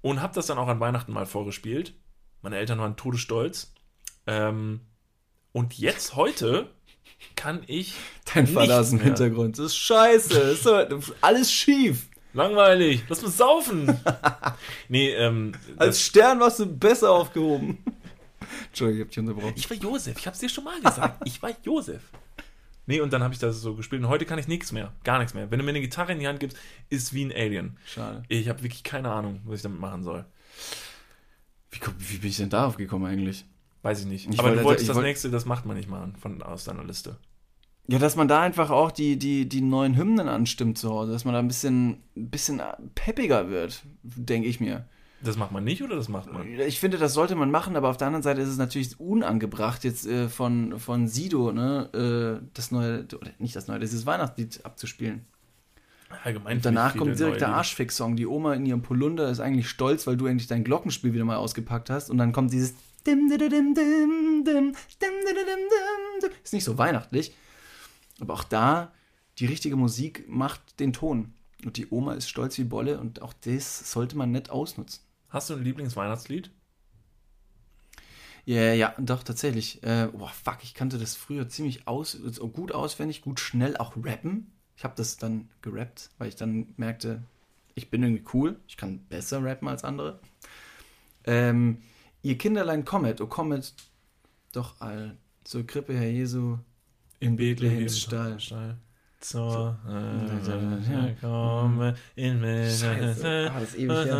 Und habe das dann auch an Weihnachten mal vorgespielt. Meine Eltern waren todesstolz. Ähm, und jetzt, heute, kann ich. Dein Vater aus dem. Hintergrund. Das ist scheiße. Das ist alles schief. Langweilig, lass uns saufen. nee, ähm. Als Stern warst du besser aufgehoben. Entschuldigung, ich hab dich unterbrochen. Ich war Josef, ich hab's dir schon mal gesagt. Ich war Josef. Nee, und dann habe ich das so gespielt. Und heute kann ich nichts mehr. Gar nichts mehr. Wenn du mir eine Gitarre in die Hand gibst, ist es wie ein Alien. Schade. Ich habe wirklich keine Ahnung, was ich damit machen soll. Wie, wie bin ich denn darauf gekommen eigentlich? Weiß ich nicht. Ich Aber wollte- du wolltest ich das wollte- nächste, das macht man nicht mal von, aus deiner Liste. Ja, dass man da einfach auch die, die, die neuen Hymnen anstimmt zu Hause, dass man da ein bisschen, ein bisschen peppiger wird, denke ich mir. Das macht man nicht oder das macht man? Ich finde, das sollte man machen, aber auf der anderen Seite ist es natürlich unangebracht, jetzt äh, von, von Sido, ne, äh, das neue, oder nicht das neue, dieses Weihnachtslied abzuspielen. Allgemein. Und danach kommt direkt der Arschfix-Song. Die Oma in ihrem Polunder ist eigentlich stolz, weil du endlich dein Glockenspiel wieder mal ausgepackt hast. Und dann kommt dieses dim, dim, dim, dim, dim, dim, dim, dim, dim, dim. Ist nicht so weihnachtlich. Aber auch da, die richtige Musik macht den Ton. Und die Oma ist stolz wie Bolle und auch das sollte man nicht ausnutzen. Hast du ein Lieblingsweihnachtslied? Ja, ja, doch, tatsächlich. Äh, boah, fuck, ich kannte das früher ziemlich aus, gut auswendig, gut schnell auch rappen. Ich habe das dann gerappt, weil ich dann merkte, ich bin irgendwie cool, ich kann besser rappen als andere. Ähm, ihr Kinderlein kommet, o kommet doch all zur Krippe, Herr Jesu, in Bethlehems Stall. Stall. Zur äh, komme in Scheiße. Ah, das ist ewig.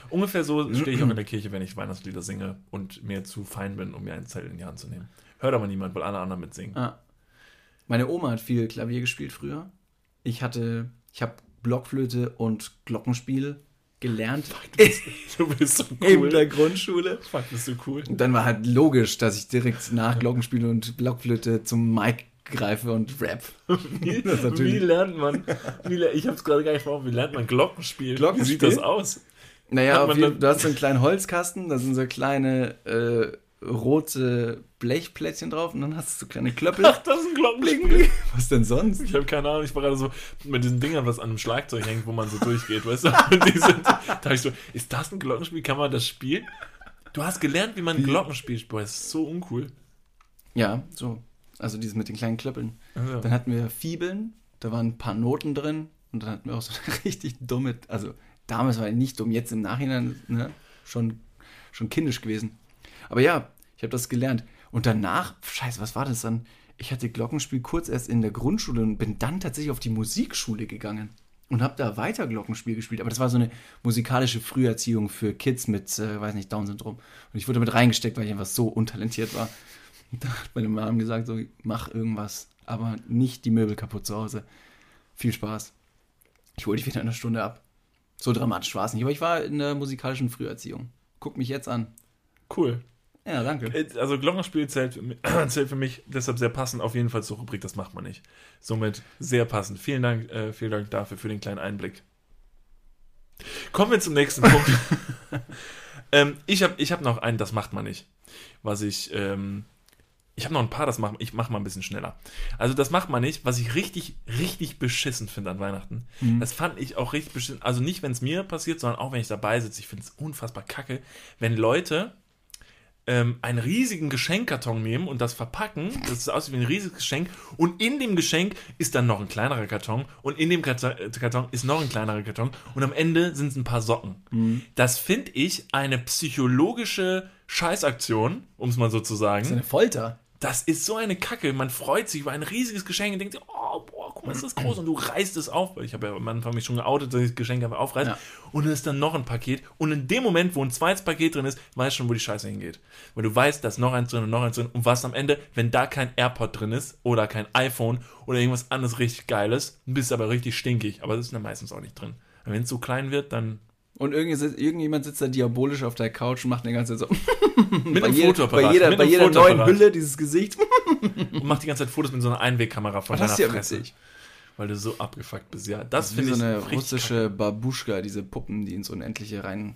Ungefähr so stehe ich auch in der Kirche, wenn ich Weihnachtslieder singe und mir zu fein bin, um mir einen Zettel in die Hand zu nehmen. Hört aber niemand, weil alle anderen mitsingen. Ah. Meine Oma hat viel Klavier gespielt früher. Ich hatte, ich habe Blockflöte und Glockenspiel gelernt Du bist so in cool. der Grundschule. Fuck, bist du cool. Und dann war halt logisch, dass ich direkt nach Glockenspiel und Blockflöte zum Mic greife und rap. Wie, wie lernt man, wie, ich habe es gerade gar nicht vor, wie lernt man Glockenspiel? Glockenspiel? Wie sieht das aus? Naja, dann- du hast so einen kleinen Holzkasten, da sind so kleine äh, rote Blechplättchen drauf und dann hast du so kleine Klöppel. Ach, das ist ein Glockenspiel. Was denn sonst? Ich habe keine Ahnung, ich war gerade so mit diesen Dingern, was an einem Schlagzeug hängt, wo man so durchgeht, weißt du? Sind, da hab ich so, ist das ein Glockenspiel? Kann man das spielen? Du hast gelernt, wie man ein Glockenspiel spielt. Boah, Das ist so uncool. Ja, so. Also dieses mit den kleinen Klöppeln. Also, Dann hatten wir Fibeln, da waren ein paar Noten drin und dann hatten wir auch so eine richtig dumme, also damals war ich nicht dumm, jetzt im Nachhinein ne, schon, schon kindisch gewesen. Aber ja, ich habe das gelernt. Und danach, scheiße, was war das dann? Ich hatte Glockenspiel kurz erst in der Grundschule und bin dann tatsächlich auf die Musikschule gegangen und habe da weiter Glockenspiel gespielt. Aber das war so eine musikalische Früherziehung für Kids mit, äh, weiß nicht, Down-Syndrom. Und ich wurde mit reingesteckt, weil ich einfach so untalentiert war. Und da hat meine Mom gesagt, so, mach irgendwas, aber nicht die Möbel kaputt zu Hause. Viel Spaß. Ich hole dich wieder in einer Stunde ab. So dramatisch war es nicht, aber ich war in der musikalischen Früherziehung. Guck mich jetzt an. cool. Ja, danke. Also Glockenspiel zählt für, mich, zählt für mich deshalb sehr passend, auf jeden Fall zur Rubrik, das macht man nicht. Somit sehr passend. Vielen Dank, äh, vielen Dank dafür, für den kleinen Einblick. Kommen wir zum nächsten Punkt. ähm, ich habe ich hab noch einen, das macht man nicht. Was ich, ähm, ich habe noch ein paar, das macht ich mache mal ein bisschen schneller. Also das macht man nicht, was ich richtig, richtig beschissen finde an Weihnachten. Das fand ich auch richtig beschissen. Also nicht, wenn es mir passiert, sondern auch wenn ich dabei sitze. Ich finde es unfassbar kacke, wenn Leute ähm, einen riesigen Geschenkkarton nehmen und das verpacken, das sieht aus wie ein riesiges Geschenk und in dem Geschenk ist dann noch ein kleinerer Karton und in dem Karton, ist noch ein kleinerer Karton und am Ende sind es ein paar Socken. Das finde ich eine psychologische Scheißaktion, um es mal so zu Das ist sagen. eine Folter. Das ist so eine Kacke. Man freut sich über ein riesiges Geschenk und denkt sich, oh, boah, guck mal, ist das groß. Und du reißt es auf. Weil ich habe ja am Anfang mich schon geoutet, dass ich das Geschenk einfach aufreiße. Ja. Und dann ist dann noch ein Paket. Und in dem Moment, wo ein zweites Paket drin ist, weißt du schon, wo die Scheiße hingeht. Weil du weißt, da ist noch eins drin und noch eins drin. Und was am Ende, wenn da kein AirPod drin ist oder kein iPhone oder irgendwas anderes richtig Geiles, bist aber richtig stinkig. Aber das ist dann meistens auch nicht drin. Und wenn es so klein wird, dann Und irgend- irgendjemand sitzt da diabolisch auf der Couch und macht eine ganze Zeit so. mit bei, einem jeder, Fotoapparat. bei jeder, bei jeder neuen. Hülle dieses Gesicht. Und macht die ganze Zeit Fotos mit so einer Einwegkamera von ist deiner ja Fresse. witzig. Weil du so abgefuckt bist. Ja, das finde so ich eine richtig russische Babuschka, diese Puppen, die ins Unendliche rein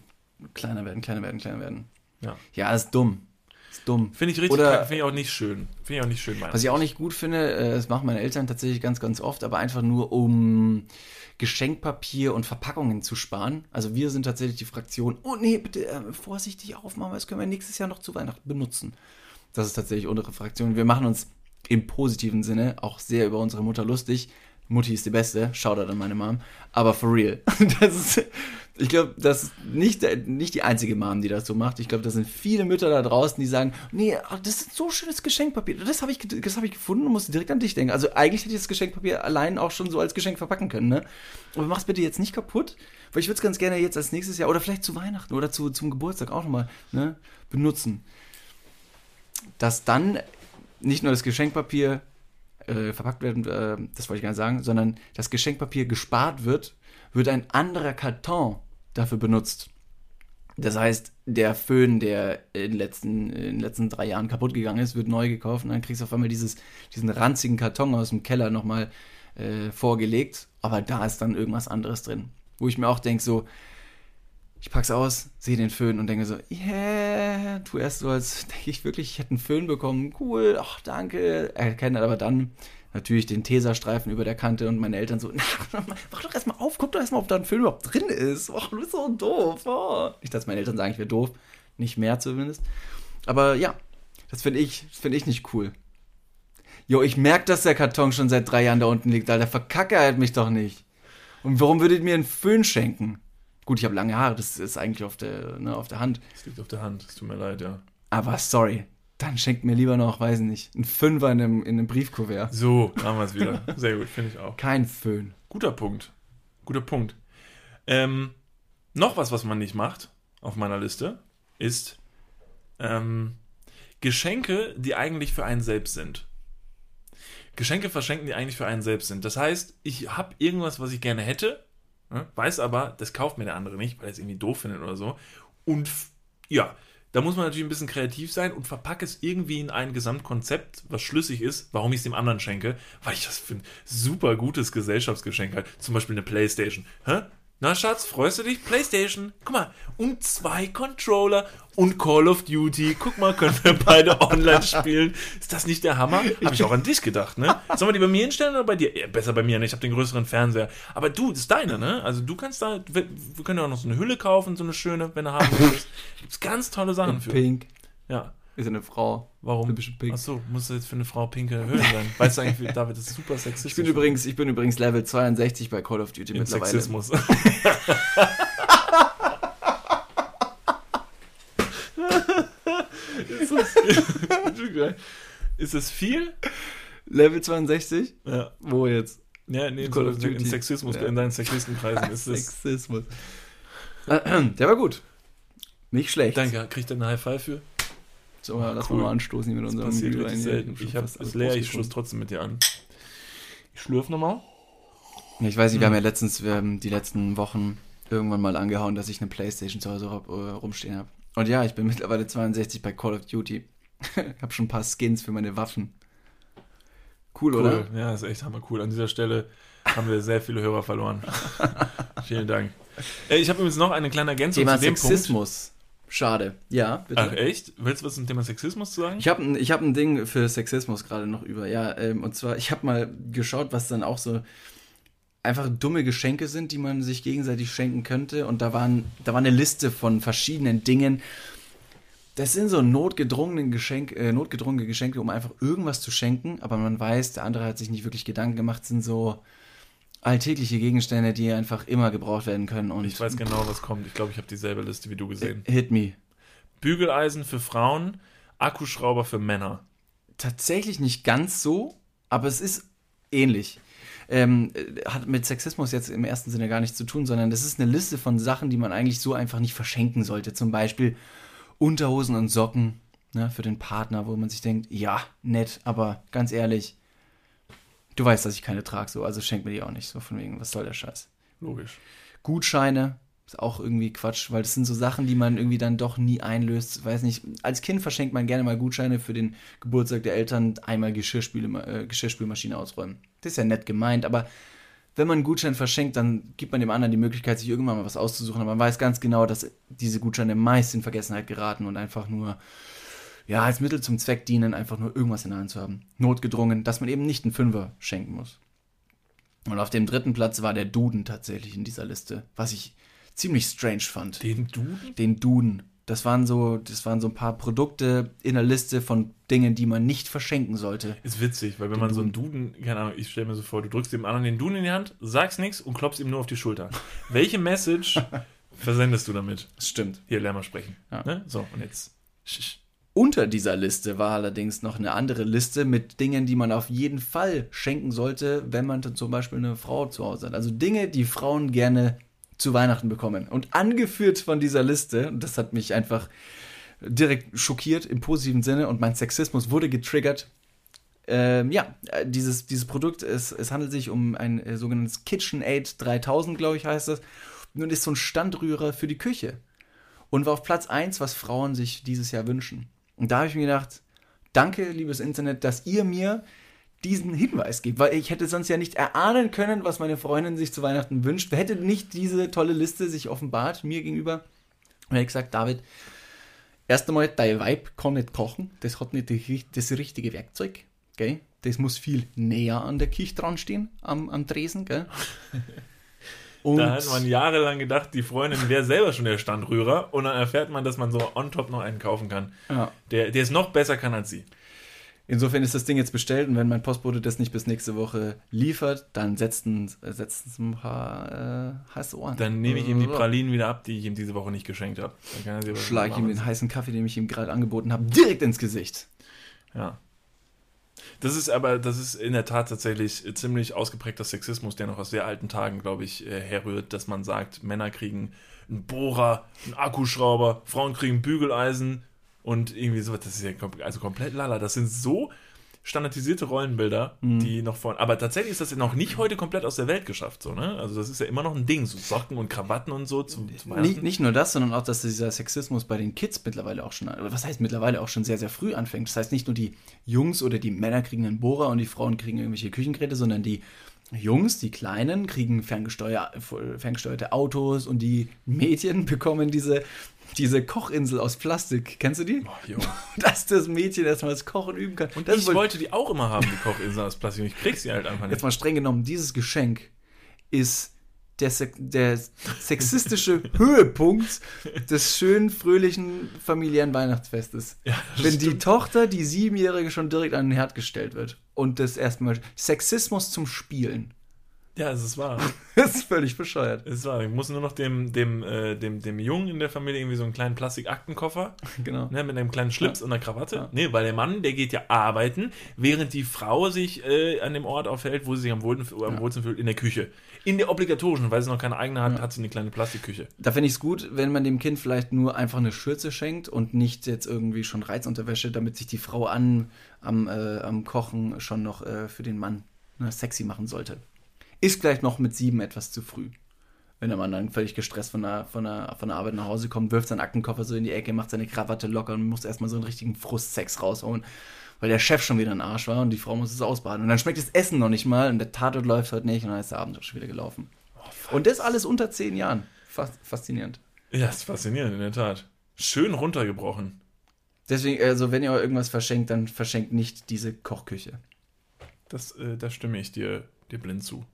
kleiner werden, kleiner werden, kleiner werden. Ja. Ja, ist dumm. Ist dumm. Finde ich richtig Oder- finde ich auch nicht schön. Finde ich auch nicht schön, Was ich auch nicht gut finde, äh, das machen meine Eltern tatsächlich ganz, ganz oft, aber einfach nur um Geschenkpapier und Verpackungen zu sparen. Also wir sind tatsächlich die Fraktion, oh nee, bitte äh, vorsichtig aufmachen, weil das können wir nächstes Jahr noch zu Weihnachten benutzen. Das ist tatsächlich unsere Fraktion. Wir machen uns im positiven Sinne auch sehr über unsere Mutter lustig. Mutti ist die Beste, Shoutout an meine Mom. Aber for real. Das ist, ich glaube, das ist nicht, nicht die einzige Mom, die das so macht. Ich glaube, da sind viele Mütter da draußen, die sagen, nee, das ist so schönes Geschenkpapier. Das habe ich, hab ich gefunden und musste direkt an dich denken. Also eigentlich hätte ich das Geschenkpapier allein auch schon so als Geschenk verpacken können, ne? Aber mach's bitte jetzt nicht kaputt, weil ich würde es ganz gerne jetzt als nächstes Jahr oder vielleicht zu Weihnachten oder zu, zum Geburtstag auch nochmal ne, benutzen. Dass dann nicht nur das Geschenkpapier äh, verpackt werden, äh, das wollte ich gar nicht sagen, sondern das Geschenkpapier gespart wird, wird ein anderer Karton dafür benutzt. Das heißt, der Föhn, der in den letzten, in den letzten drei Jahren kaputt gegangen ist, wird neu gekauft und dann kriegst du auf einmal dieses, diesen ranzigen Karton aus dem Keller nochmal äh, vorgelegt, aber da ist dann irgendwas anderes drin. Wo ich mir auch denke, so, ich pack's aus, sehe den Föhn und denke so, yeah, tu erst so, als denke ich wirklich, ich hätte einen Föhn bekommen, cool, ach danke, erkenne aber dann natürlich den Tesastreifen über der Kante und meine Eltern so, na, mach doch erstmal auf, guck doch erstmal, ob da ein Föhn überhaupt drin ist, oh, du bist so doof, oh. Nicht, dass meine Eltern sagen, ich wäre doof, nicht mehr zumindest, aber ja, das finde ich, das finde ich nicht cool. Jo, ich merke, dass der Karton schon seit drei Jahren da unten liegt, Alter, verkacke halt mich doch nicht. Und warum würdet ihr mir einen Föhn schenken? Gut, ich habe lange Haare, das ist eigentlich auf der, ne, auf der Hand. Das liegt auf der Hand, es tut mir leid, ja. Aber sorry, dann schenkt mir lieber noch, weiß nicht, ein Fünfer in einem, in einem Briefkuvert. So, haben wir es wieder. Sehr gut, finde ich auch. Kein Föhn. Guter Punkt. Guter Punkt. Ähm, noch was, was man nicht macht auf meiner Liste, ist ähm, Geschenke, die eigentlich für einen selbst sind. Geschenke verschenken, die eigentlich für einen selbst sind. Das heißt, ich habe irgendwas, was ich gerne hätte Ne? Weiß aber, das kauft mir der andere nicht, weil er es irgendwie doof findet oder so. Und ja, da muss man natürlich ein bisschen kreativ sein und verpacke es irgendwie in ein Gesamtkonzept, was schlüssig ist, warum ich es dem anderen schenke, weil ich das für ein super gutes Gesellschaftsgeschenk halt. Zum Beispiel eine Playstation. Hä? Na, Schatz, freust du dich? PlayStation. Guck mal, und zwei Controller und Call of Duty. Guck mal, können wir beide online spielen. Ist das nicht der Hammer? Habe ich auch an dich gedacht, ne? Sollen wir die bei mir hinstellen oder bei dir? Ja, besser bei mir, ne? Ich habe den größeren Fernseher. Aber du, das ist deine, ne? Also du kannst da, wir, wir können ja auch noch so eine Hülle kaufen, so eine schöne, wenn du haben willst. Gibt's ganz tolle Sachen für. Pink. Ja. Ist eine Frau. Warum? Achso, muss jetzt für eine Frau pinke Hüllen sein. Weißt du eigentlich, David das ist super sexistisch. Ich bin übrigens, ich bin übrigens Level 62 bei Call of Duty in mittlerweile. Sexismus. ist, das, ist das viel? Level 62? Ja. Wo jetzt? Ja, nee, Call so of Duty. in Sexismus, Ja. in deinen Sexistenkreisen ist das. Sexismus. Der war gut. Nicht schlecht. Danke, kriegt er eine High Five für? So, lass Cool. mal anstoßen hier mit unserem Passiert Glühwein selten. Ich hab fast alles es leer, ich rausgetrunken. stoß trotzdem mit dir an. Ich schlürf nochmal. Ja, Ich weiß nicht, wir Hm. haben ja letztens, wir haben die letzten Wochen irgendwann mal angehauen, dass ich eine Playstation zu Hause hab, äh, rumstehen habe. Und ja, ich bin mittlerweile 62 bei Call of Duty. ich habe schon ein paar Skins für meine Waffen. Cool, Cool. oder? Ja, ist echt hammer cool. An dieser Stelle haben wir sehr viele Hörer verloren. Vielen Dank. Äh, Ich habe übrigens noch eine kleine Ergänzung Thema zu dem Punkt. Schade. Ja, bitte. Ach echt? Willst du was zum Thema Sexismus zu sagen? Ich habe ein, ich hab ein Ding für Sexismus gerade noch über. Ja, ähm, und zwar, ich habe mal geschaut, was dann auch so einfach dumme Geschenke sind, die man sich gegenseitig schenken könnte. Und da, waren, da war eine Liste von verschiedenen Dingen. Das sind so notgedrungene Geschenke, äh, notgedrungene Geschenke, um einfach irgendwas zu schenken. Aber man weiß, der andere hat sich nicht wirklich Gedanken gemacht, sind so alltägliche Gegenstände, die einfach immer gebraucht werden können. Und ich weiß genau, was kommt. Ich glaube, ich habe dieselbe Liste wie du gesehen. Hit me. Bügeleisen für Frauen, Akkuschrauber für Männer. tatsächlich nicht ganz so, aber es ist ähnlich. Ähm, äh, hat mit Sexismus jetzt im ersten Sinne gar nichts zu tun, sondern das ist eine Liste von Sachen, die man eigentlich so einfach nicht verschenken sollte. Zum Beispiel Unterhosen und Socken ne, für den Partner, wo man sich denkt, ja, nett, aber ganz ehrlich, du weißt, dass ich keine trage, so, also schenk mir die auch nicht. So von wegen, was soll der Scheiß? Logisch. Gutscheine ist auch irgendwie Quatsch, weil das sind so Sachen, die man irgendwie dann doch nie einlöst. Weiß nicht, als Kind verschenkt man gerne mal Gutscheine für den Geburtstag der Eltern, einmal Geschirrspüle, äh, Geschirrspülmaschine ausräumen. Das ist ja nett gemeint, aber wenn man einen Gutschein verschenkt, dann gibt man dem anderen die Möglichkeit, sich irgendwann mal was auszusuchen. Aber man weiß ganz genau, dass diese Gutscheine meist in Vergessenheit geraten und einfach nur, ja, als Mittel zum Zweck dienen, einfach nur irgendwas in der Hand zu haben. Notgedrungen, dass man eben nicht einen Fünfer schenken muss. Und auf dem dritten Platz war der Duden tatsächlich in dieser Liste, was ich ziemlich strange fand. Den Duden? Den Duden. Das waren so, das waren so ein paar Produkte in der Liste von Dingen, die man nicht verschenken sollte. Ist witzig, weil wenn man so einen Duden, keine Ahnung, ich stelle mir so vor, du drückst dem anderen den Duden in die Hand, sagst nichts und klopfst ihm nur auf die Schulter. Welche Message versendest du damit? Das stimmt. Hier, lern mal sprechen. Ja. Ne? So, und jetzt. Sch- Unter dieser Liste war allerdings noch eine andere Liste mit Dingen, die man auf jeden Fall schenken sollte, wenn man zum Beispiel eine Frau zu Hause hat. Also Dinge, die Frauen gerne zu Weihnachten bekommen. Und angeführt von dieser Liste, und das hat mich einfach direkt schockiert im positiven Sinne und mein Sexismus wurde getriggert. Ähm, ja, dieses, dieses Produkt, es, es handelt sich um ein äh, sogenanntes KitchenAid 3000, glaube ich, heißt das. Und ist so ein Standrührer für die Küche. Und war auf Platz 1, was Frauen sich dieses Jahr wünschen. Und da habe ich mir gedacht, danke, liebes Internet, dass ihr mir diesen Hinweis gebt, weil ich hätte sonst ja nicht erahnen können, was meine Freundin sich zu Weihnachten wünscht. Hätte nicht diese tolle Liste sich offenbart mir gegenüber. Und hätte gesagt, David, erst einmal, dein Weib kann nicht kochen, das hat nicht das richtige Werkzeug, gell? Das muss viel näher an der Küche dran stehen, am, am Tresen, gell? Und Da hat man jahrelang gedacht, die Freundin wäre selber schon der Standrührer und dann erfährt man, dass man so on top noch einen kaufen kann, ja. der, der es noch besser kann als sie. Insofern ist das Ding jetzt bestellt und wenn mein Postbote das nicht bis nächste Woche liefert, dann setzen setzen ein paar äh, heiße Ohren. Dann nehme ich ihm die Pralinen wieder ab, die ich ihm diese Woche nicht geschenkt habe. Dann ich ihm den heißen Kaffee, den ich ihm gerade angeboten habe, direkt ins Gesicht. Ja. Das ist aber, das ist in der Tat tatsächlich ziemlich ausgeprägter Sexismus, der noch aus sehr alten Tagen, glaube ich, äh, herrührt, dass man sagt, Männer kriegen einen Bohrer, einen Akkuschrauber, Frauen kriegen Bügeleisen und irgendwie sowas. Das ist ja kom also komplett lala. Das sind so standardisierte Rollenbilder, Mhm. die noch vor. Aber tatsächlich ist das ja noch nicht heute komplett aus der Welt geschafft, so, ne? Also, das ist ja immer noch ein Ding, so Socken und Krawatten und so zu, zu. Nicht, nicht nur das, sondern auch, dass dieser Sexismus bei den Kids mittlerweile auch schon, was heißt mittlerweile auch schon sehr, sehr früh anfängt. Das heißt, nicht nur die Jungs oder die Männer kriegen einen Bohrer und die Frauen kriegen irgendwelche Küchengeräte, sondern die Jungs, die Kleinen, kriegen ferngesteuer, ferngesteuerte Autos und die Mädchen bekommen diese, diese Kochinsel aus Plastik. Kennst du die? Jo. Dass das Mädchen erstmal das Kochen üben kann. Und das Ich wohl- wollte die auch immer haben, die Kochinsel aus Plastik. und Ich krieg sie halt einfach jetzt nicht. mal streng genommen, dieses Geschenk ist der, Sex der sexistische Höhepunkt des schönen, fröhlichen, familiären Weihnachtsfestes. Ja, Wenn die stimmt. Tochter, die Siebenjährige, schon direkt an den Herd gestellt wird. Und das erstmal Sexismus zum Spielen. Ja, es ist wahr. Das ist völlig bescheuert. Es ist wahr. Ich muss nur noch dem, dem, äh, dem, dem Jungen in der Familie irgendwie so einen kleinen Plastikaktenkoffer Genau. Ne, mit einem kleinen Schlips und einer Krawatte. Ja. Nee, weil der Mann, der geht ja arbeiten, während die Frau sich äh, an dem Ort aufhält, wo sie sich am wohlsten, am wohlsten fühlt, in der Küche. In der obligatorischen, weil sie noch keine eigene hat, hat sie eine kleine Plastikküche. Da finde ich es gut, wenn man dem Kind vielleicht nur einfach eine Schürze schenkt und nicht jetzt irgendwie schon Reizunterwäsche, damit sich die Frau an, am, äh, am Kochen schon noch äh, für den Mann ne, sexy machen sollte. Ist vielleicht noch mit sieben etwas zu früh. Wenn der Mann dann völlig gestresst von der, von, der, von der Arbeit nach Hause kommt, wirft seinen Aktenkoffer so in die Ecke, macht seine Krawatte locker und muss erstmal so einen richtigen Frustsex rausholen, weil der Chef schon wieder ein Arsch war und die Frau muss es ausbaden. Und dann schmeckt das Essen noch nicht mal und der Tatort läuft heute nicht und dann ist der Abend auch schon wieder gelaufen. Und das alles unter zehn Jahren. Fas faszinierend. Ja, ist faszinierend, in der Tat. Schön runtergebrochen. Deswegen, also wenn ihr euch irgendwas verschenkt, dann verschenkt nicht diese Kochküche. Das, äh, da stimme ich dir, dir blind zu.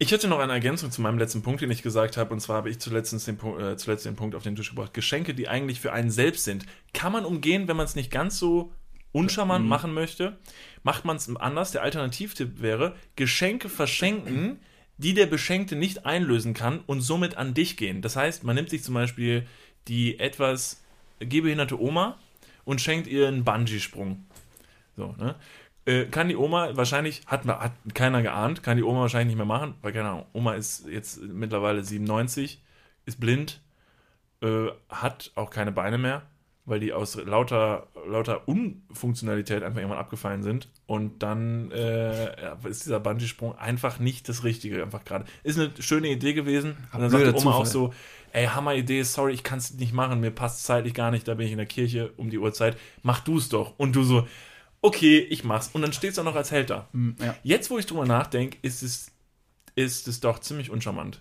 Ich hätte noch eine Ergänzung zu meinem letzten Punkt, den ich gesagt habe, und zwar habe ich zuletzt den, äh, zuletzt den Punkt auf den Tisch gebracht. Geschenke, die eigentlich für einen selbst sind, kann man umgehen, wenn man es nicht ganz so uncharmant Mhm. machen möchte. Macht man es anders. Der Alternativtipp wäre, Geschenke verschenken, die der Beschenkte nicht einlösen kann und somit an dich gehen. Das heißt, man nimmt sich zum Beispiel die etwas gehbehinderte Oma und schenkt ihr einen Bungee-Sprung. So, ne? Äh, kann die Oma wahrscheinlich, hat, hat keiner geahnt, kann die Oma wahrscheinlich nicht mehr machen, weil keine Ahnung, Oma ist jetzt mittlerweile 97, ist blind, äh, hat auch keine Beine mehr, weil die aus lauter, lauter Unfunktionalität einfach irgendwann abgefallen sind. Und dann äh, ja, ist dieser Bungee-Sprung einfach nicht das Richtige, einfach gerade. Ist eine schöne Idee gewesen. Und dann sagt die Oma auch Zufall. so, ey, Hammer-Idee, sorry, ich kann es nicht machen, mir passt zeitlich gar nicht, da bin ich in der Kirche um die Uhrzeit, mach du es doch. Und du so, okay, ich mach's. Und dann steht es auch noch als Held da. Hm, Ja. Jetzt, wo ich drüber nachdenke, ist es, ist es doch ziemlich uncharmant.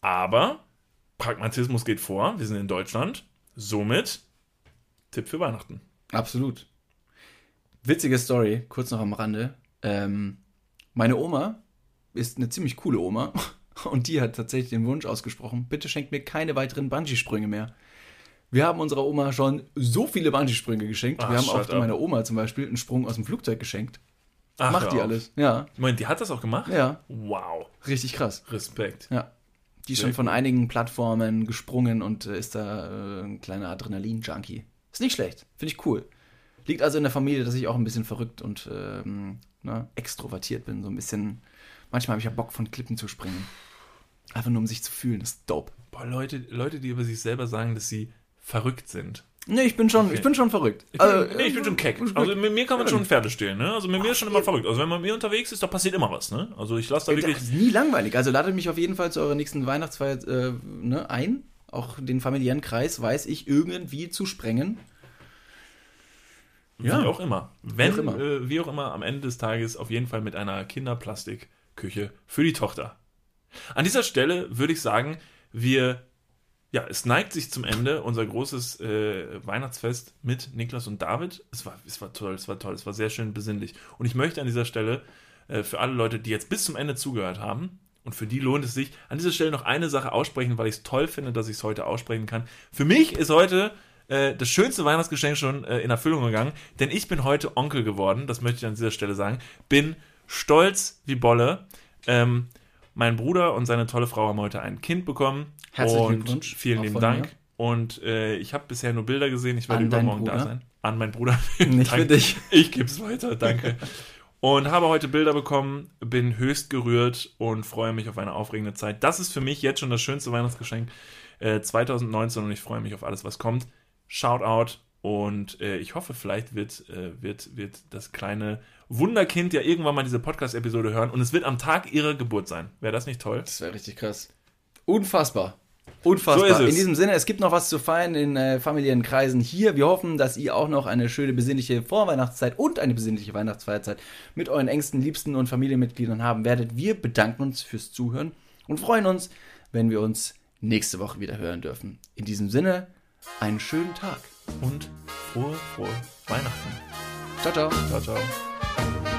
Aber Pragmatismus geht vor, wir sind in Deutschland, somit Tipp für Weihnachten. Absolut. Witzige Story, kurz noch am Rande. Ähm, meine Oma ist eine ziemlich coole Oma und die hat tatsächlich den Wunsch ausgesprochen, bitte schenkt mir keine weiteren Bungee-Sprünge mehr. Wir haben unserer Oma schon so viele Bungee-Sprünge geschenkt. Ach, Wir haben auch meiner Oma zum Beispiel einen Sprung aus dem Flugzeug geschenkt. Ach, Macht die auf. alles. Ja, Moment, die hat das auch gemacht? ja, Wow, richtig krass. Respekt. Ja. Die ist Sehr schon von einigen Plattformen gesprungen und äh, ist da äh, ein kleiner Adrenalin-Junkie. Ist nicht schlecht. Finde ich cool. Liegt also in der Familie, dass ich auch ein bisschen verrückt und ähm, ne, extrovertiert bin. So ein bisschen. Manchmal habe ich ja Bock, von Klippen zu springen. Einfach nur, um sich zu fühlen. Das ist dope. Boah, Leute, Leute, die über sich selber sagen, dass sie verrückt sind. Nee, ich bin schon, Okay. ich bin schon verrückt. Ich bin, Also, nee, ich bin schon keck. Also mit mir kann man schon Pferde stehlen, ne? Also mit mir ist schon immer verrückt. Also wenn man mit mir unterwegs ist, da passiert immer was, ne? Also ich lasse da Das wirklich. ist nie langweilig. Also ladet mich auf jeden Fall zu eurer nächsten Weihnachtsfeier äh, ne, ein. Auch den familiären Kreis weiß ich irgendwie zu sprengen. Ja. Wie auch immer. Wenn, Wie auch immer. Äh, wie auch immer, am Ende des Tages auf jeden Fall mit einer Kinderplastikküche für die Tochter. An dieser Stelle würde ich sagen, wir, ja, es neigt sich zum Ende unser großes äh, Weihnachtsfest mit Niklas und David. Es war, es war toll, es war toll, es war sehr schön besinnlich. Und ich möchte an dieser Stelle äh, für alle Leute, die jetzt bis zum Ende zugehört haben, und für die lohnt es sich, an dieser Stelle noch eine Sache aussprechen, weil ich es toll finde, dass ich es heute aussprechen kann. Für mich ist heute äh, das schönste Weihnachtsgeschenk schon äh, in Erfüllung gegangen, denn ich bin heute Onkel geworden, das möchte ich an dieser Stelle sagen. Bin stolz wie Bolle. Ähm, mein Bruder und seine tolle Frau haben heute ein Kind bekommen. Herzlichen und Glückwunsch, Vielen lieben Dank. mir. Und äh, ich habe bisher nur Bilder gesehen. Ich werde übermorgen da sein. An meinen Bruder. Nicht für dich. Ich gebe es weiter, danke. Und habe heute Bilder bekommen, bin höchst gerührt und freue mich auf eine aufregende Zeit. Das ist für mich jetzt schon das schönste Weihnachtsgeschenk äh, 2019 und ich freue mich auf alles, was kommt. Shoutout Und äh, ich hoffe, vielleicht wird, äh, wird, wird das kleine Wunderkind ja irgendwann mal diese Podcast-Episode hören und es wird am Tag ihrer Geburt sein. Wäre das nicht toll? Das wäre richtig krass. Unfassbar. Unfassbar. So. In diesem Sinne, es gibt noch was zu feiern in äh, familiären Kreisen hier. Wir hoffen, dass ihr auch noch eine schöne besinnliche Vorweihnachtszeit und eine besinnliche Weihnachtsfeierzeit mit euren engsten, liebsten und Familienmitgliedern haben werdet. Wir bedanken uns fürs Zuhören und freuen uns, wenn wir uns nächste Woche wieder hören dürfen. In diesem Sinne, einen schönen Tag. Und frohe, frohe Weihnachten. Ciao, ciao. Ciao, ciao.